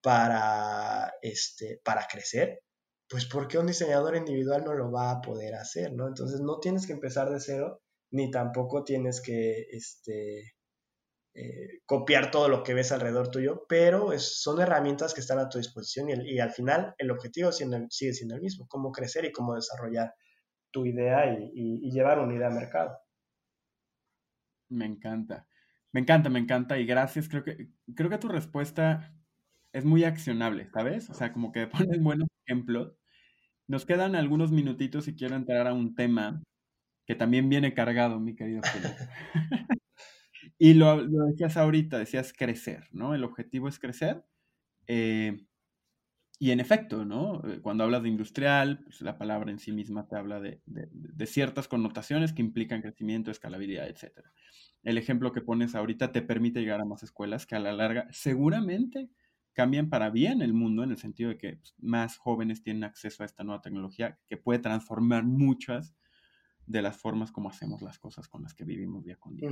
para, este, para crecer, pues porque un diseñador individual no lo va a poder hacer, ¿no? Entonces no tienes que empezar de cero, ni tampoco tienes que este, eh, copiar todo lo que ves alrededor tuyo, pero son herramientas que están a tu disposición y, al final el objetivo sigue siendo el mismo, cómo crecer y cómo desarrollar tu idea y, y llevar una idea al mercado. Me encanta. Me encanta, me encanta y gracias. Creo que, creo que tu respuesta es muy accionable, ¿sabes? O sea, como que pones buenos ejemplos. Nos quedan algunos minutitos y quiero entrar a un tema que también viene cargado, mi querido Felipe. y lo, decías ahorita, decías crecer, ¿no? El objetivo es crecer. Eh, y en efecto, ¿no? Eh, cuando hablas de industrial, pues la palabra en sí misma te habla de, de, ciertas connotaciones que implican crecimiento, escalabilidad, etc. El ejemplo que pones ahorita te permite llegar a más escuelas que a la larga seguramente cambian para bien el mundo en el sentido de que pues, más jóvenes tienen acceso a esta nueva tecnología que puede transformar muchas de las formas como hacemos las cosas con las que vivimos día con día.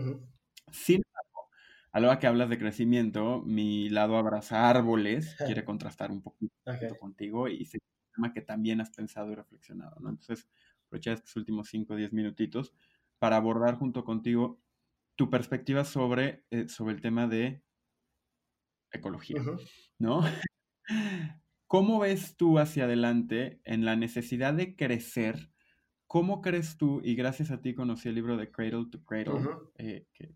Sin embargo, a la hora que hablas de crecimiento, mi lado abraza árboles quiere contrastar un poquito contigo y se un tema que también has pensado y reflexionado, ¿no? Entonces, aprovechar estos últimos 5 o 10 minutitos para abordar junto contigo tu perspectiva sobre, eh, sobre el tema de ecología, ¿no? ¿Cómo ves tú hacia adelante en la necesidad de crecer? ¿Cómo crees tú, y gracias a ti conocí el libro de Cradle to Cradle, eh, que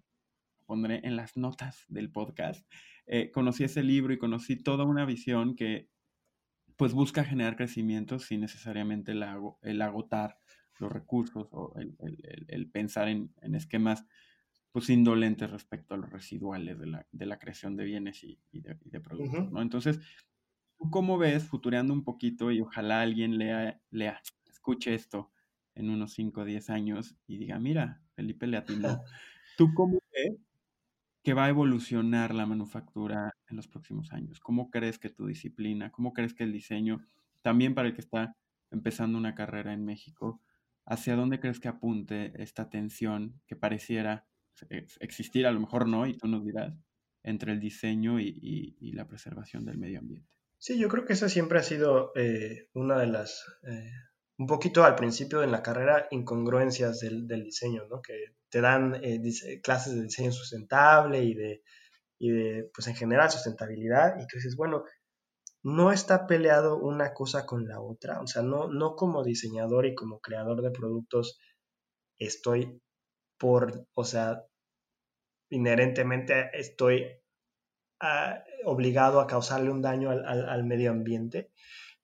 pondré en las notas del podcast, eh, conocí ese libro y conocí toda una visión que pues busca generar crecimiento sin necesariamente el, el agotar los recursos o el, pensar en, en esquemas pues indolentes respecto a los residuales de la, de la creación de bienes y, de, productos, ¿no? Entonces, ¿tú cómo ves, futureando un poquito, y ojalá alguien lea, lea escuche esto en unos 5 o 10 años y diga, mira, Felipe le atinó. ¿Tú cómo ves que va a evolucionar la manufactura en los próximos años? ¿Cómo crees que tu disciplina, cómo crees que el diseño, también para el que está empezando una carrera en México, hacia dónde crees que apunte esta tensión que pareciera existir, a lo mejor no, y tú nos dirás, entre el diseño y, la preservación del medio ambiente. Sí, yo creo que esa siempre ha sido eh, una de las, eh, un poquito al principio en la carrera, incongruencias del, diseño, ¿no? Que te dan eh, clases de diseño sustentable y de, y de, pues en general, sustentabilidad, y tú dices, bueno, no está peleado una cosa con la otra, o sea, no, no como diseñador y como creador de productos estoy por, o sea, inherentemente estoy ah, obligado a causarle un daño al, medio ambiente.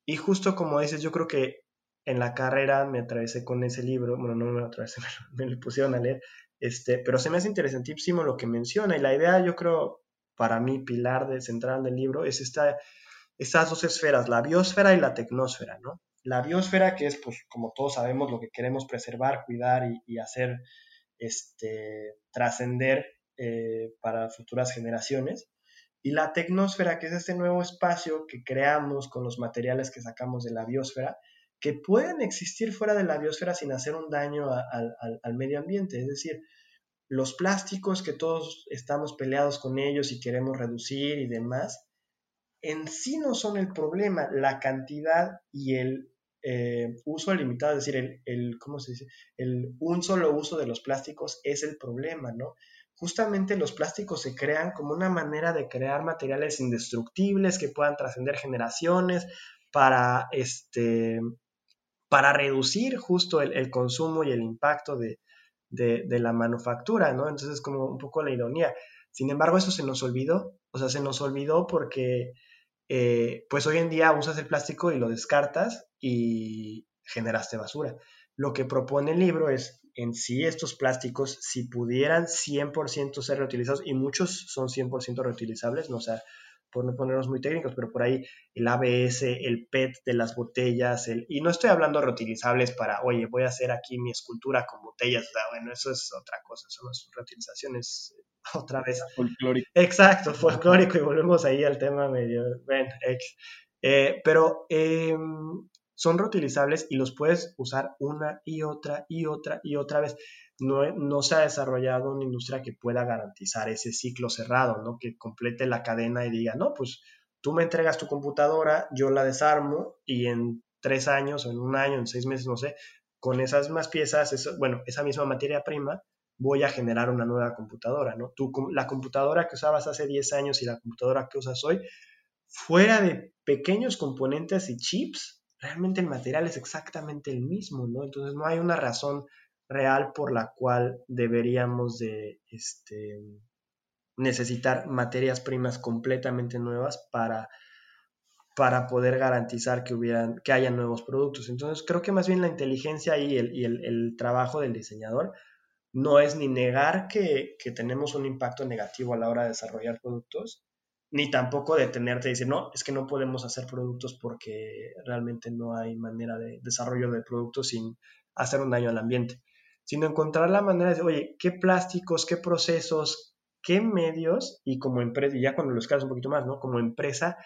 Y justo como dices, yo creo que en la carrera me atravesé con ese libro, bueno, no me atravesé, me, lo pusieron a leer, este, pero se me hace interesantísimo lo que menciona y la idea, yo creo, para mí, pilar de central del libro, es esta, estas dos esferas, la biosfera y la tecnosfera, ¿no? La biosfera, que es, pues, como todos sabemos, lo que queremos preservar, cuidar y, y hacer este, trascender eh, para futuras generaciones. Y la tecnosfera, que es este nuevo espacio que creamos con los materiales que sacamos de la biosfera, que pueden existir fuera de la biosfera sin hacer un daño al medio ambiente. Es decir, los plásticos que todos estamos peleados con ellos y queremos reducir y demás, en sí no son el problema. La cantidad y el eh, uso limitado, es decir, el, el, ¿cómo se dice? El un solo uso de los plásticos es el problema, ¿no? justamente los plásticos se crean como una manera de crear materiales indestructibles que puedan trascender generaciones para, este, para reducir justo el, consumo y el impacto de, la manufactura, ¿no? Entonces es como un poco la ironía. Sin embargo, eso se nos olvidó, o sea, se nos olvidó porque eh, pues hoy en día usas el plástico y lo descartas y generaste basura. Lo que propone el libro es en sí estos plásticos, si pudieran 100% ser reutilizados, y muchos son 100% reutilizables, no sea, por no ponernos muy técnicos, pero por ahí el ABS, el PET de las botellas, el, y no estoy hablando de reutilizables para, oye, voy a hacer aquí mi escultura con botellas, o sea, bueno, eso es otra cosa, son las reutilizaciones otra vez. Folclórico. Exacto, folclórico, y volvemos ahí al tema medio, bueno, eh, pero eh, son reutilizables y los puedes usar una y otra y otra y otra vez. No, no, se ha desarrollado una industria que pueda garantizar ese ciclo cerrado, ¿no? Que complete la cadena y diga, no, pues tú me entregas tu computadora, yo la desarmo y en tres años o en un año, en seis meses, no sé, con esas mismas piezas, bueno, esa misma materia prima, voy a generar una nueva computadora, ¿no? Tú, la computadora que usabas hace 10 años y la computadora que usas hoy, fuera de pequeños componentes y chips, realmente el material es exactamente el mismo, ¿no? Entonces no hay una razón real por la cual deberíamos de, este, necesitar materias primas completamente nuevas para, para poder garantizar que, hubieran, que haya nuevos productos. Entonces, creo que más bien la inteligencia y el, y el, trabajo del diseñador no es ni negar que, que, tenemos un impacto negativo a la hora de desarrollar productos, ni tampoco detenerte y decir, no, es que no podemos hacer productos porque realmente no hay manera de desarrollo de productos sin hacer un daño al ambiente, sino encontrar la manera de, oye, ¿qué plásticos, qué procesos, qué medios y como empresa, y ya cuando lo escalas un poquito más, ¿no? Como empresa,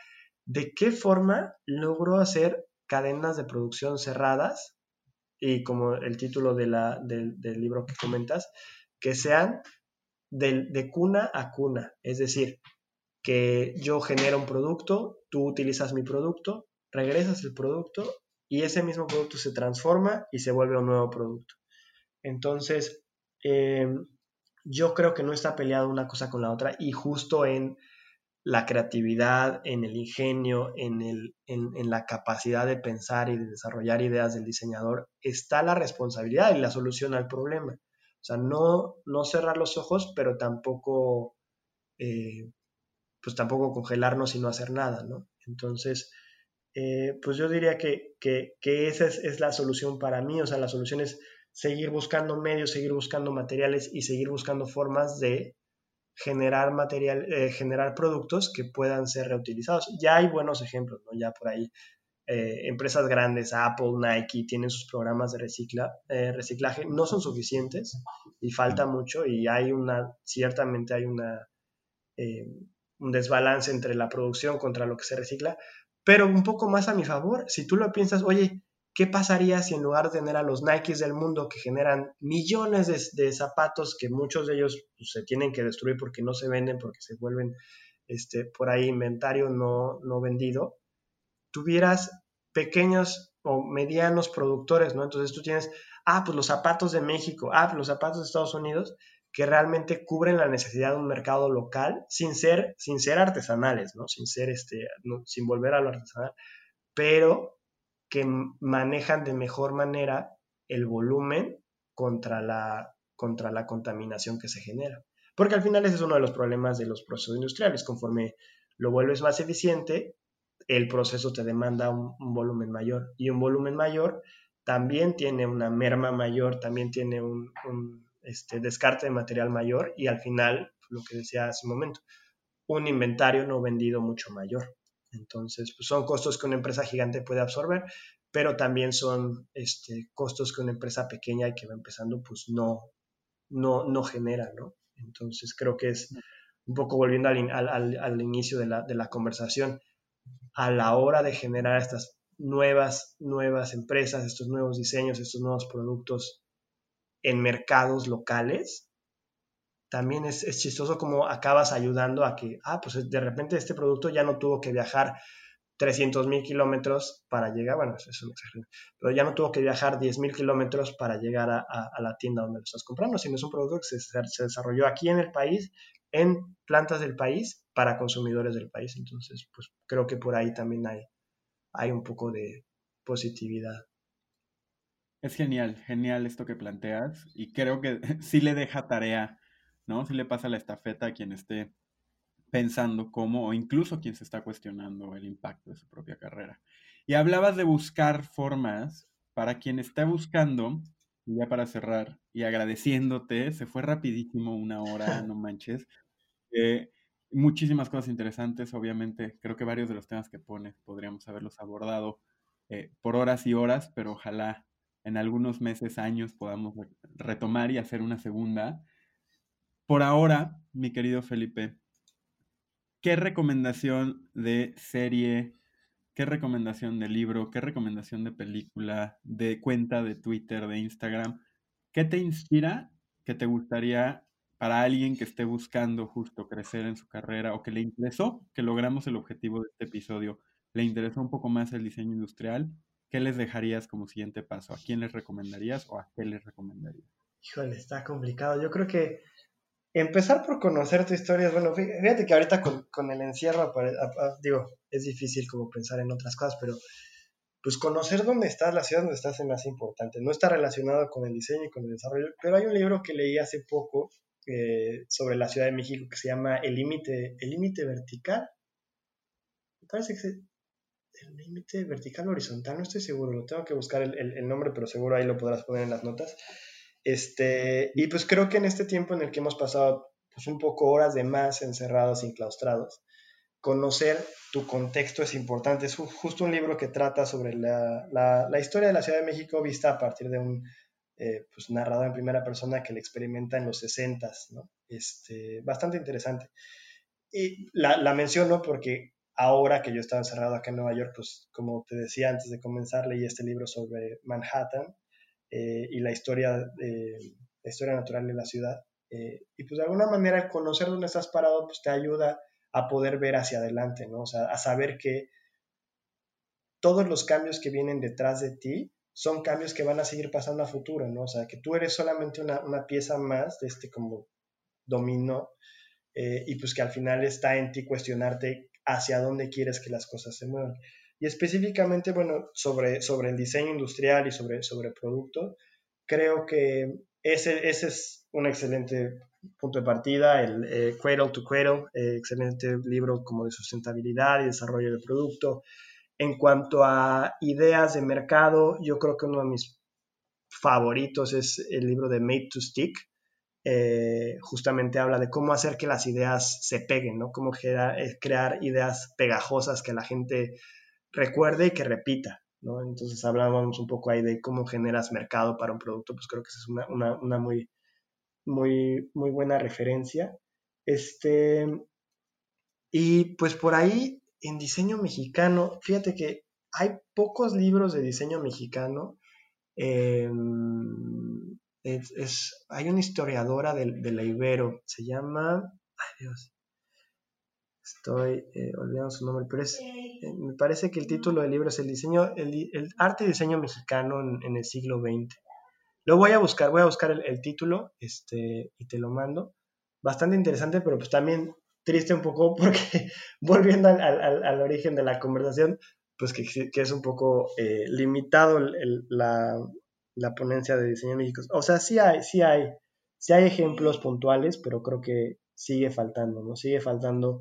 ¿de qué forma logro hacer cadenas de producción cerradas? Y como el título de la, del, libro que comentas, que sean de, de cuna a cuna, es decir, que yo genero un producto, tú utilizas mi producto, regresas el producto y ese mismo producto se transforma y se vuelve un nuevo producto. Entonces, eh, yo creo que no está peleado una cosa con la otra y justo en la creatividad, en el ingenio, en, el, en, la capacidad de pensar y de desarrollar ideas del diseñador, está la responsabilidad y la solución al problema. O sea, no, no cerrar los ojos, pero tampoco, eh, pues tampoco congelarnos y no hacer nada, ¿no? Entonces, eh, pues yo diría que, que, que esa es, es, la solución para mí, o sea, la solución es seguir buscando medios, seguir buscando materiales y seguir buscando formas de generar material, eh, generar productos que puedan ser reutilizados. Ya hay buenos ejemplos, ¿no? Ya por ahí eh, empresas grandes, Apple, Nike, tienen sus programas de recicla, eh, reciclaje, no son suficientes y falta mucho y hay una, ciertamente hay una, un desbalance entre la producción contra lo que se recicla, pero un poco más a mi favor. Si tú lo piensas, oye, ¿Qué pasaría si en lugar de tener a los Nikes del mundo que generan millones de, zapatos, que muchos de ellos pues, se tienen que destruir porque no se venden, porque se vuelven este, por ahí inventario no, no vendido, tuvieras pequeños o medianos productores, ¿no? Entonces tú tienes, ah, pues los zapatos de México, ah, pues los zapatos de Estados Unidos, que realmente cubren la necesidad de un mercado local sin ser, sin ser artesanales, ¿no? Sin ser, este, sin volver a lo artesanal, pero que manejan de mejor manera el volumen contra la, contra la contaminación que se genera. Porque al final ese es uno de los problemas de los procesos industriales. Conforme lo vuelves más eficiente, el proceso te demanda un, volumen mayor. Y un volumen mayor también tiene una merma mayor, también tiene un, este, descarte de material mayor y al final, lo que decía hace un momento, un inventario no vendido mucho mayor. Entonces, pues son costos que una empresa gigante puede absorber, pero también son este, costos que una empresa pequeña y que va empezando, pues no, no, no genera, ¿no? Entonces, creo que es un poco volviendo al, al, inicio de la, de la, conversación, a la hora de generar estas nuevas, nuevas empresas, estos nuevos diseños, estos nuevos productos en mercados locales, también es, chistoso como acabas ayudando a que, ah, pues de repente este producto ya no tuvo que viajar 300 mil kilómetros para llegar, bueno, eso es un exagero, pero ya no tuvo que viajar 10 mil kilómetros para llegar a, la tienda donde lo estás comprando, sino es un producto que se, se, desarrolló aquí en el país, en plantas del país, para consumidores del país. Entonces, pues creo que por ahí también hay, hay un poco de positividad. Es genial, genial esto que planteas y creo que sí le deja tarea ¿no? Si le pasa la estafeta a quien esté pensando cómo, o incluso quien se está cuestionando el impacto de su propia carrera. Y hablabas de buscar formas para quien está buscando, y ya para cerrar, y agradeciéndote, se fue rapidísimo una hora, no manches. Eh, muchísimas cosas interesantes, obviamente, creo que varios de los temas que pones podríamos haberlos abordado eh, por horas y horas, pero ojalá en algunos meses, años podamos retomar y hacer una segunda por ahora, mi querido Felipe, ¿qué recomendación de serie, qué recomendación de libro, qué recomendación de película, de cuenta de Twitter, de Instagram, qué te inspira que te gustaría para alguien que esté buscando justo crecer en su carrera o que le interesó, que logramos el objetivo de este episodio, le interesó un poco más el diseño industrial, ¿qué les dejarías como siguiente paso? ¿A quién les recomendarías o a qué les recomendarías? Híjole, está complicado. Yo creo que empezar por conocer tu historia, bueno, fíjate que ahorita con, el encierro, digo, es difícil como pensar en otras cosas, pero pues conocer dónde estás, la ciudad donde estás es más importante. No está relacionado con el diseño y con el desarrollo, pero hay un libro que leí hace poco eh, sobre la Ciudad de México que se llama El límite el límite vertical. Me parece que el límite vertical horizontal, no estoy seguro, lo tengo que buscar el, el, nombre, pero seguro ahí lo podrás poner en las notas. Este, y pues creo que en este tiempo en el que hemos pasado pues un poco horas de más encerrados, enclaustrados, conocer tu contexto es importante. Es justo un libro que trata sobre la, la, historia de la Ciudad de México vista a partir de un eh, pues, narrador en primera persona que le experimenta en los 60, ¿no? Este, bastante interesante. Y la, la menciono porque ahora que yo estaba encerrado acá en Nueva York, pues como te decía antes de comenzar, leí este libro sobre Manhattan eh, y la historia, la historia natural de la ciudad. Eh, y pues de alguna manera conocer dónde estás parado pues te ayuda a poder ver hacia adelante, ¿no? O sea, a saber que todos los cambios que vienen detrás de ti son cambios que van a seguir pasando a futuro, ¿no? O sea, que tú eres solamente una, una pieza más de este como dominó eh, y pues que al final está en ti cuestionarte hacia dónde quieres que las cosas se muevan. Y específicamente, bueno, sobre, sobre el diseño industrial y sobre, sobre producto, creo que ese, ese es un excelente punto de partida, el eh, Cradle to Cradle, eh, excelente libro como de sustentabilidad y desarrollo de producto. En cuanto a ideas de mercado, yo creo que uno de mis favoritos es el libro de Made to Stick. Eh, justamente habla de cómo hacer que las ideas se peguen, ¿no? Cómo crear ideas pegajosas que la gente recuerde y que repita, ¿no? Entonces hablábamos un poco ahí de cómo generas mercado para un producto, pues creo que esa es una, muy, muy, muy buena referencia. Este, y pues por ahí, en diseño mexicano, fíjate que hay pocos libros de diseño mexicano. Em, es, hay una historiadora de, de, la Ibero, se llama, ay Dios, estoy eh, olvidando su nombre, pero es, eh, me parece que el título del libro es el diseño, el, arte y diseño mexicano en, el siglo XX. Lo voy a buscar, voy a buscar el, título este, y te lo mando. Bastante interesante, pero pues también triste un poco porque volviendo al, al, origen de la conversación, pues que, que es un poco eh, limitado la, la, ponencia de diseño México. O sea, sí hay, sí hay, sí hay ejemplos puntuales, pero creo que sigue faltando, ¿no? Sigue faltando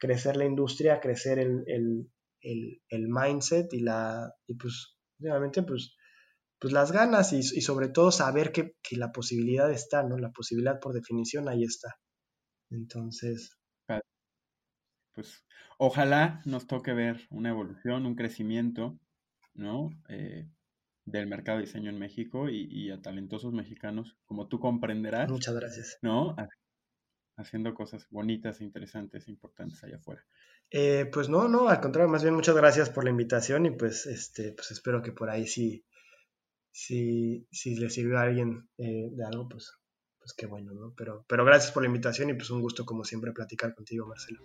crecer la industria, crecer el, el, el, el mindset y la, y pues, obviamente, pues pues las ganas y, sobre todo saber que, la posibilidad está, ¿no? La posibilidad por definición ahí está. Entonces. Pues ojalá nos toque ver una evolución, un crecimiento, ¿no? Eh, del mercado de diseño en México y, a talentosos mexicanos, como tú comprenderás. Muchas gracias. ¿No? Haciendo cosas bonitas, interesantes, importantes allá afuera. Eh, pues no, no, al contrario, más bien muchas gracias por la invitación y pues, este, pues espero que por ahí sí si, si le sirvió a alguien eh, de algo, pues, pues qué bueno, ¿no? Pero, pero gracias por la invitación y pues un gusto como siempre platicar contigo, Marcelo.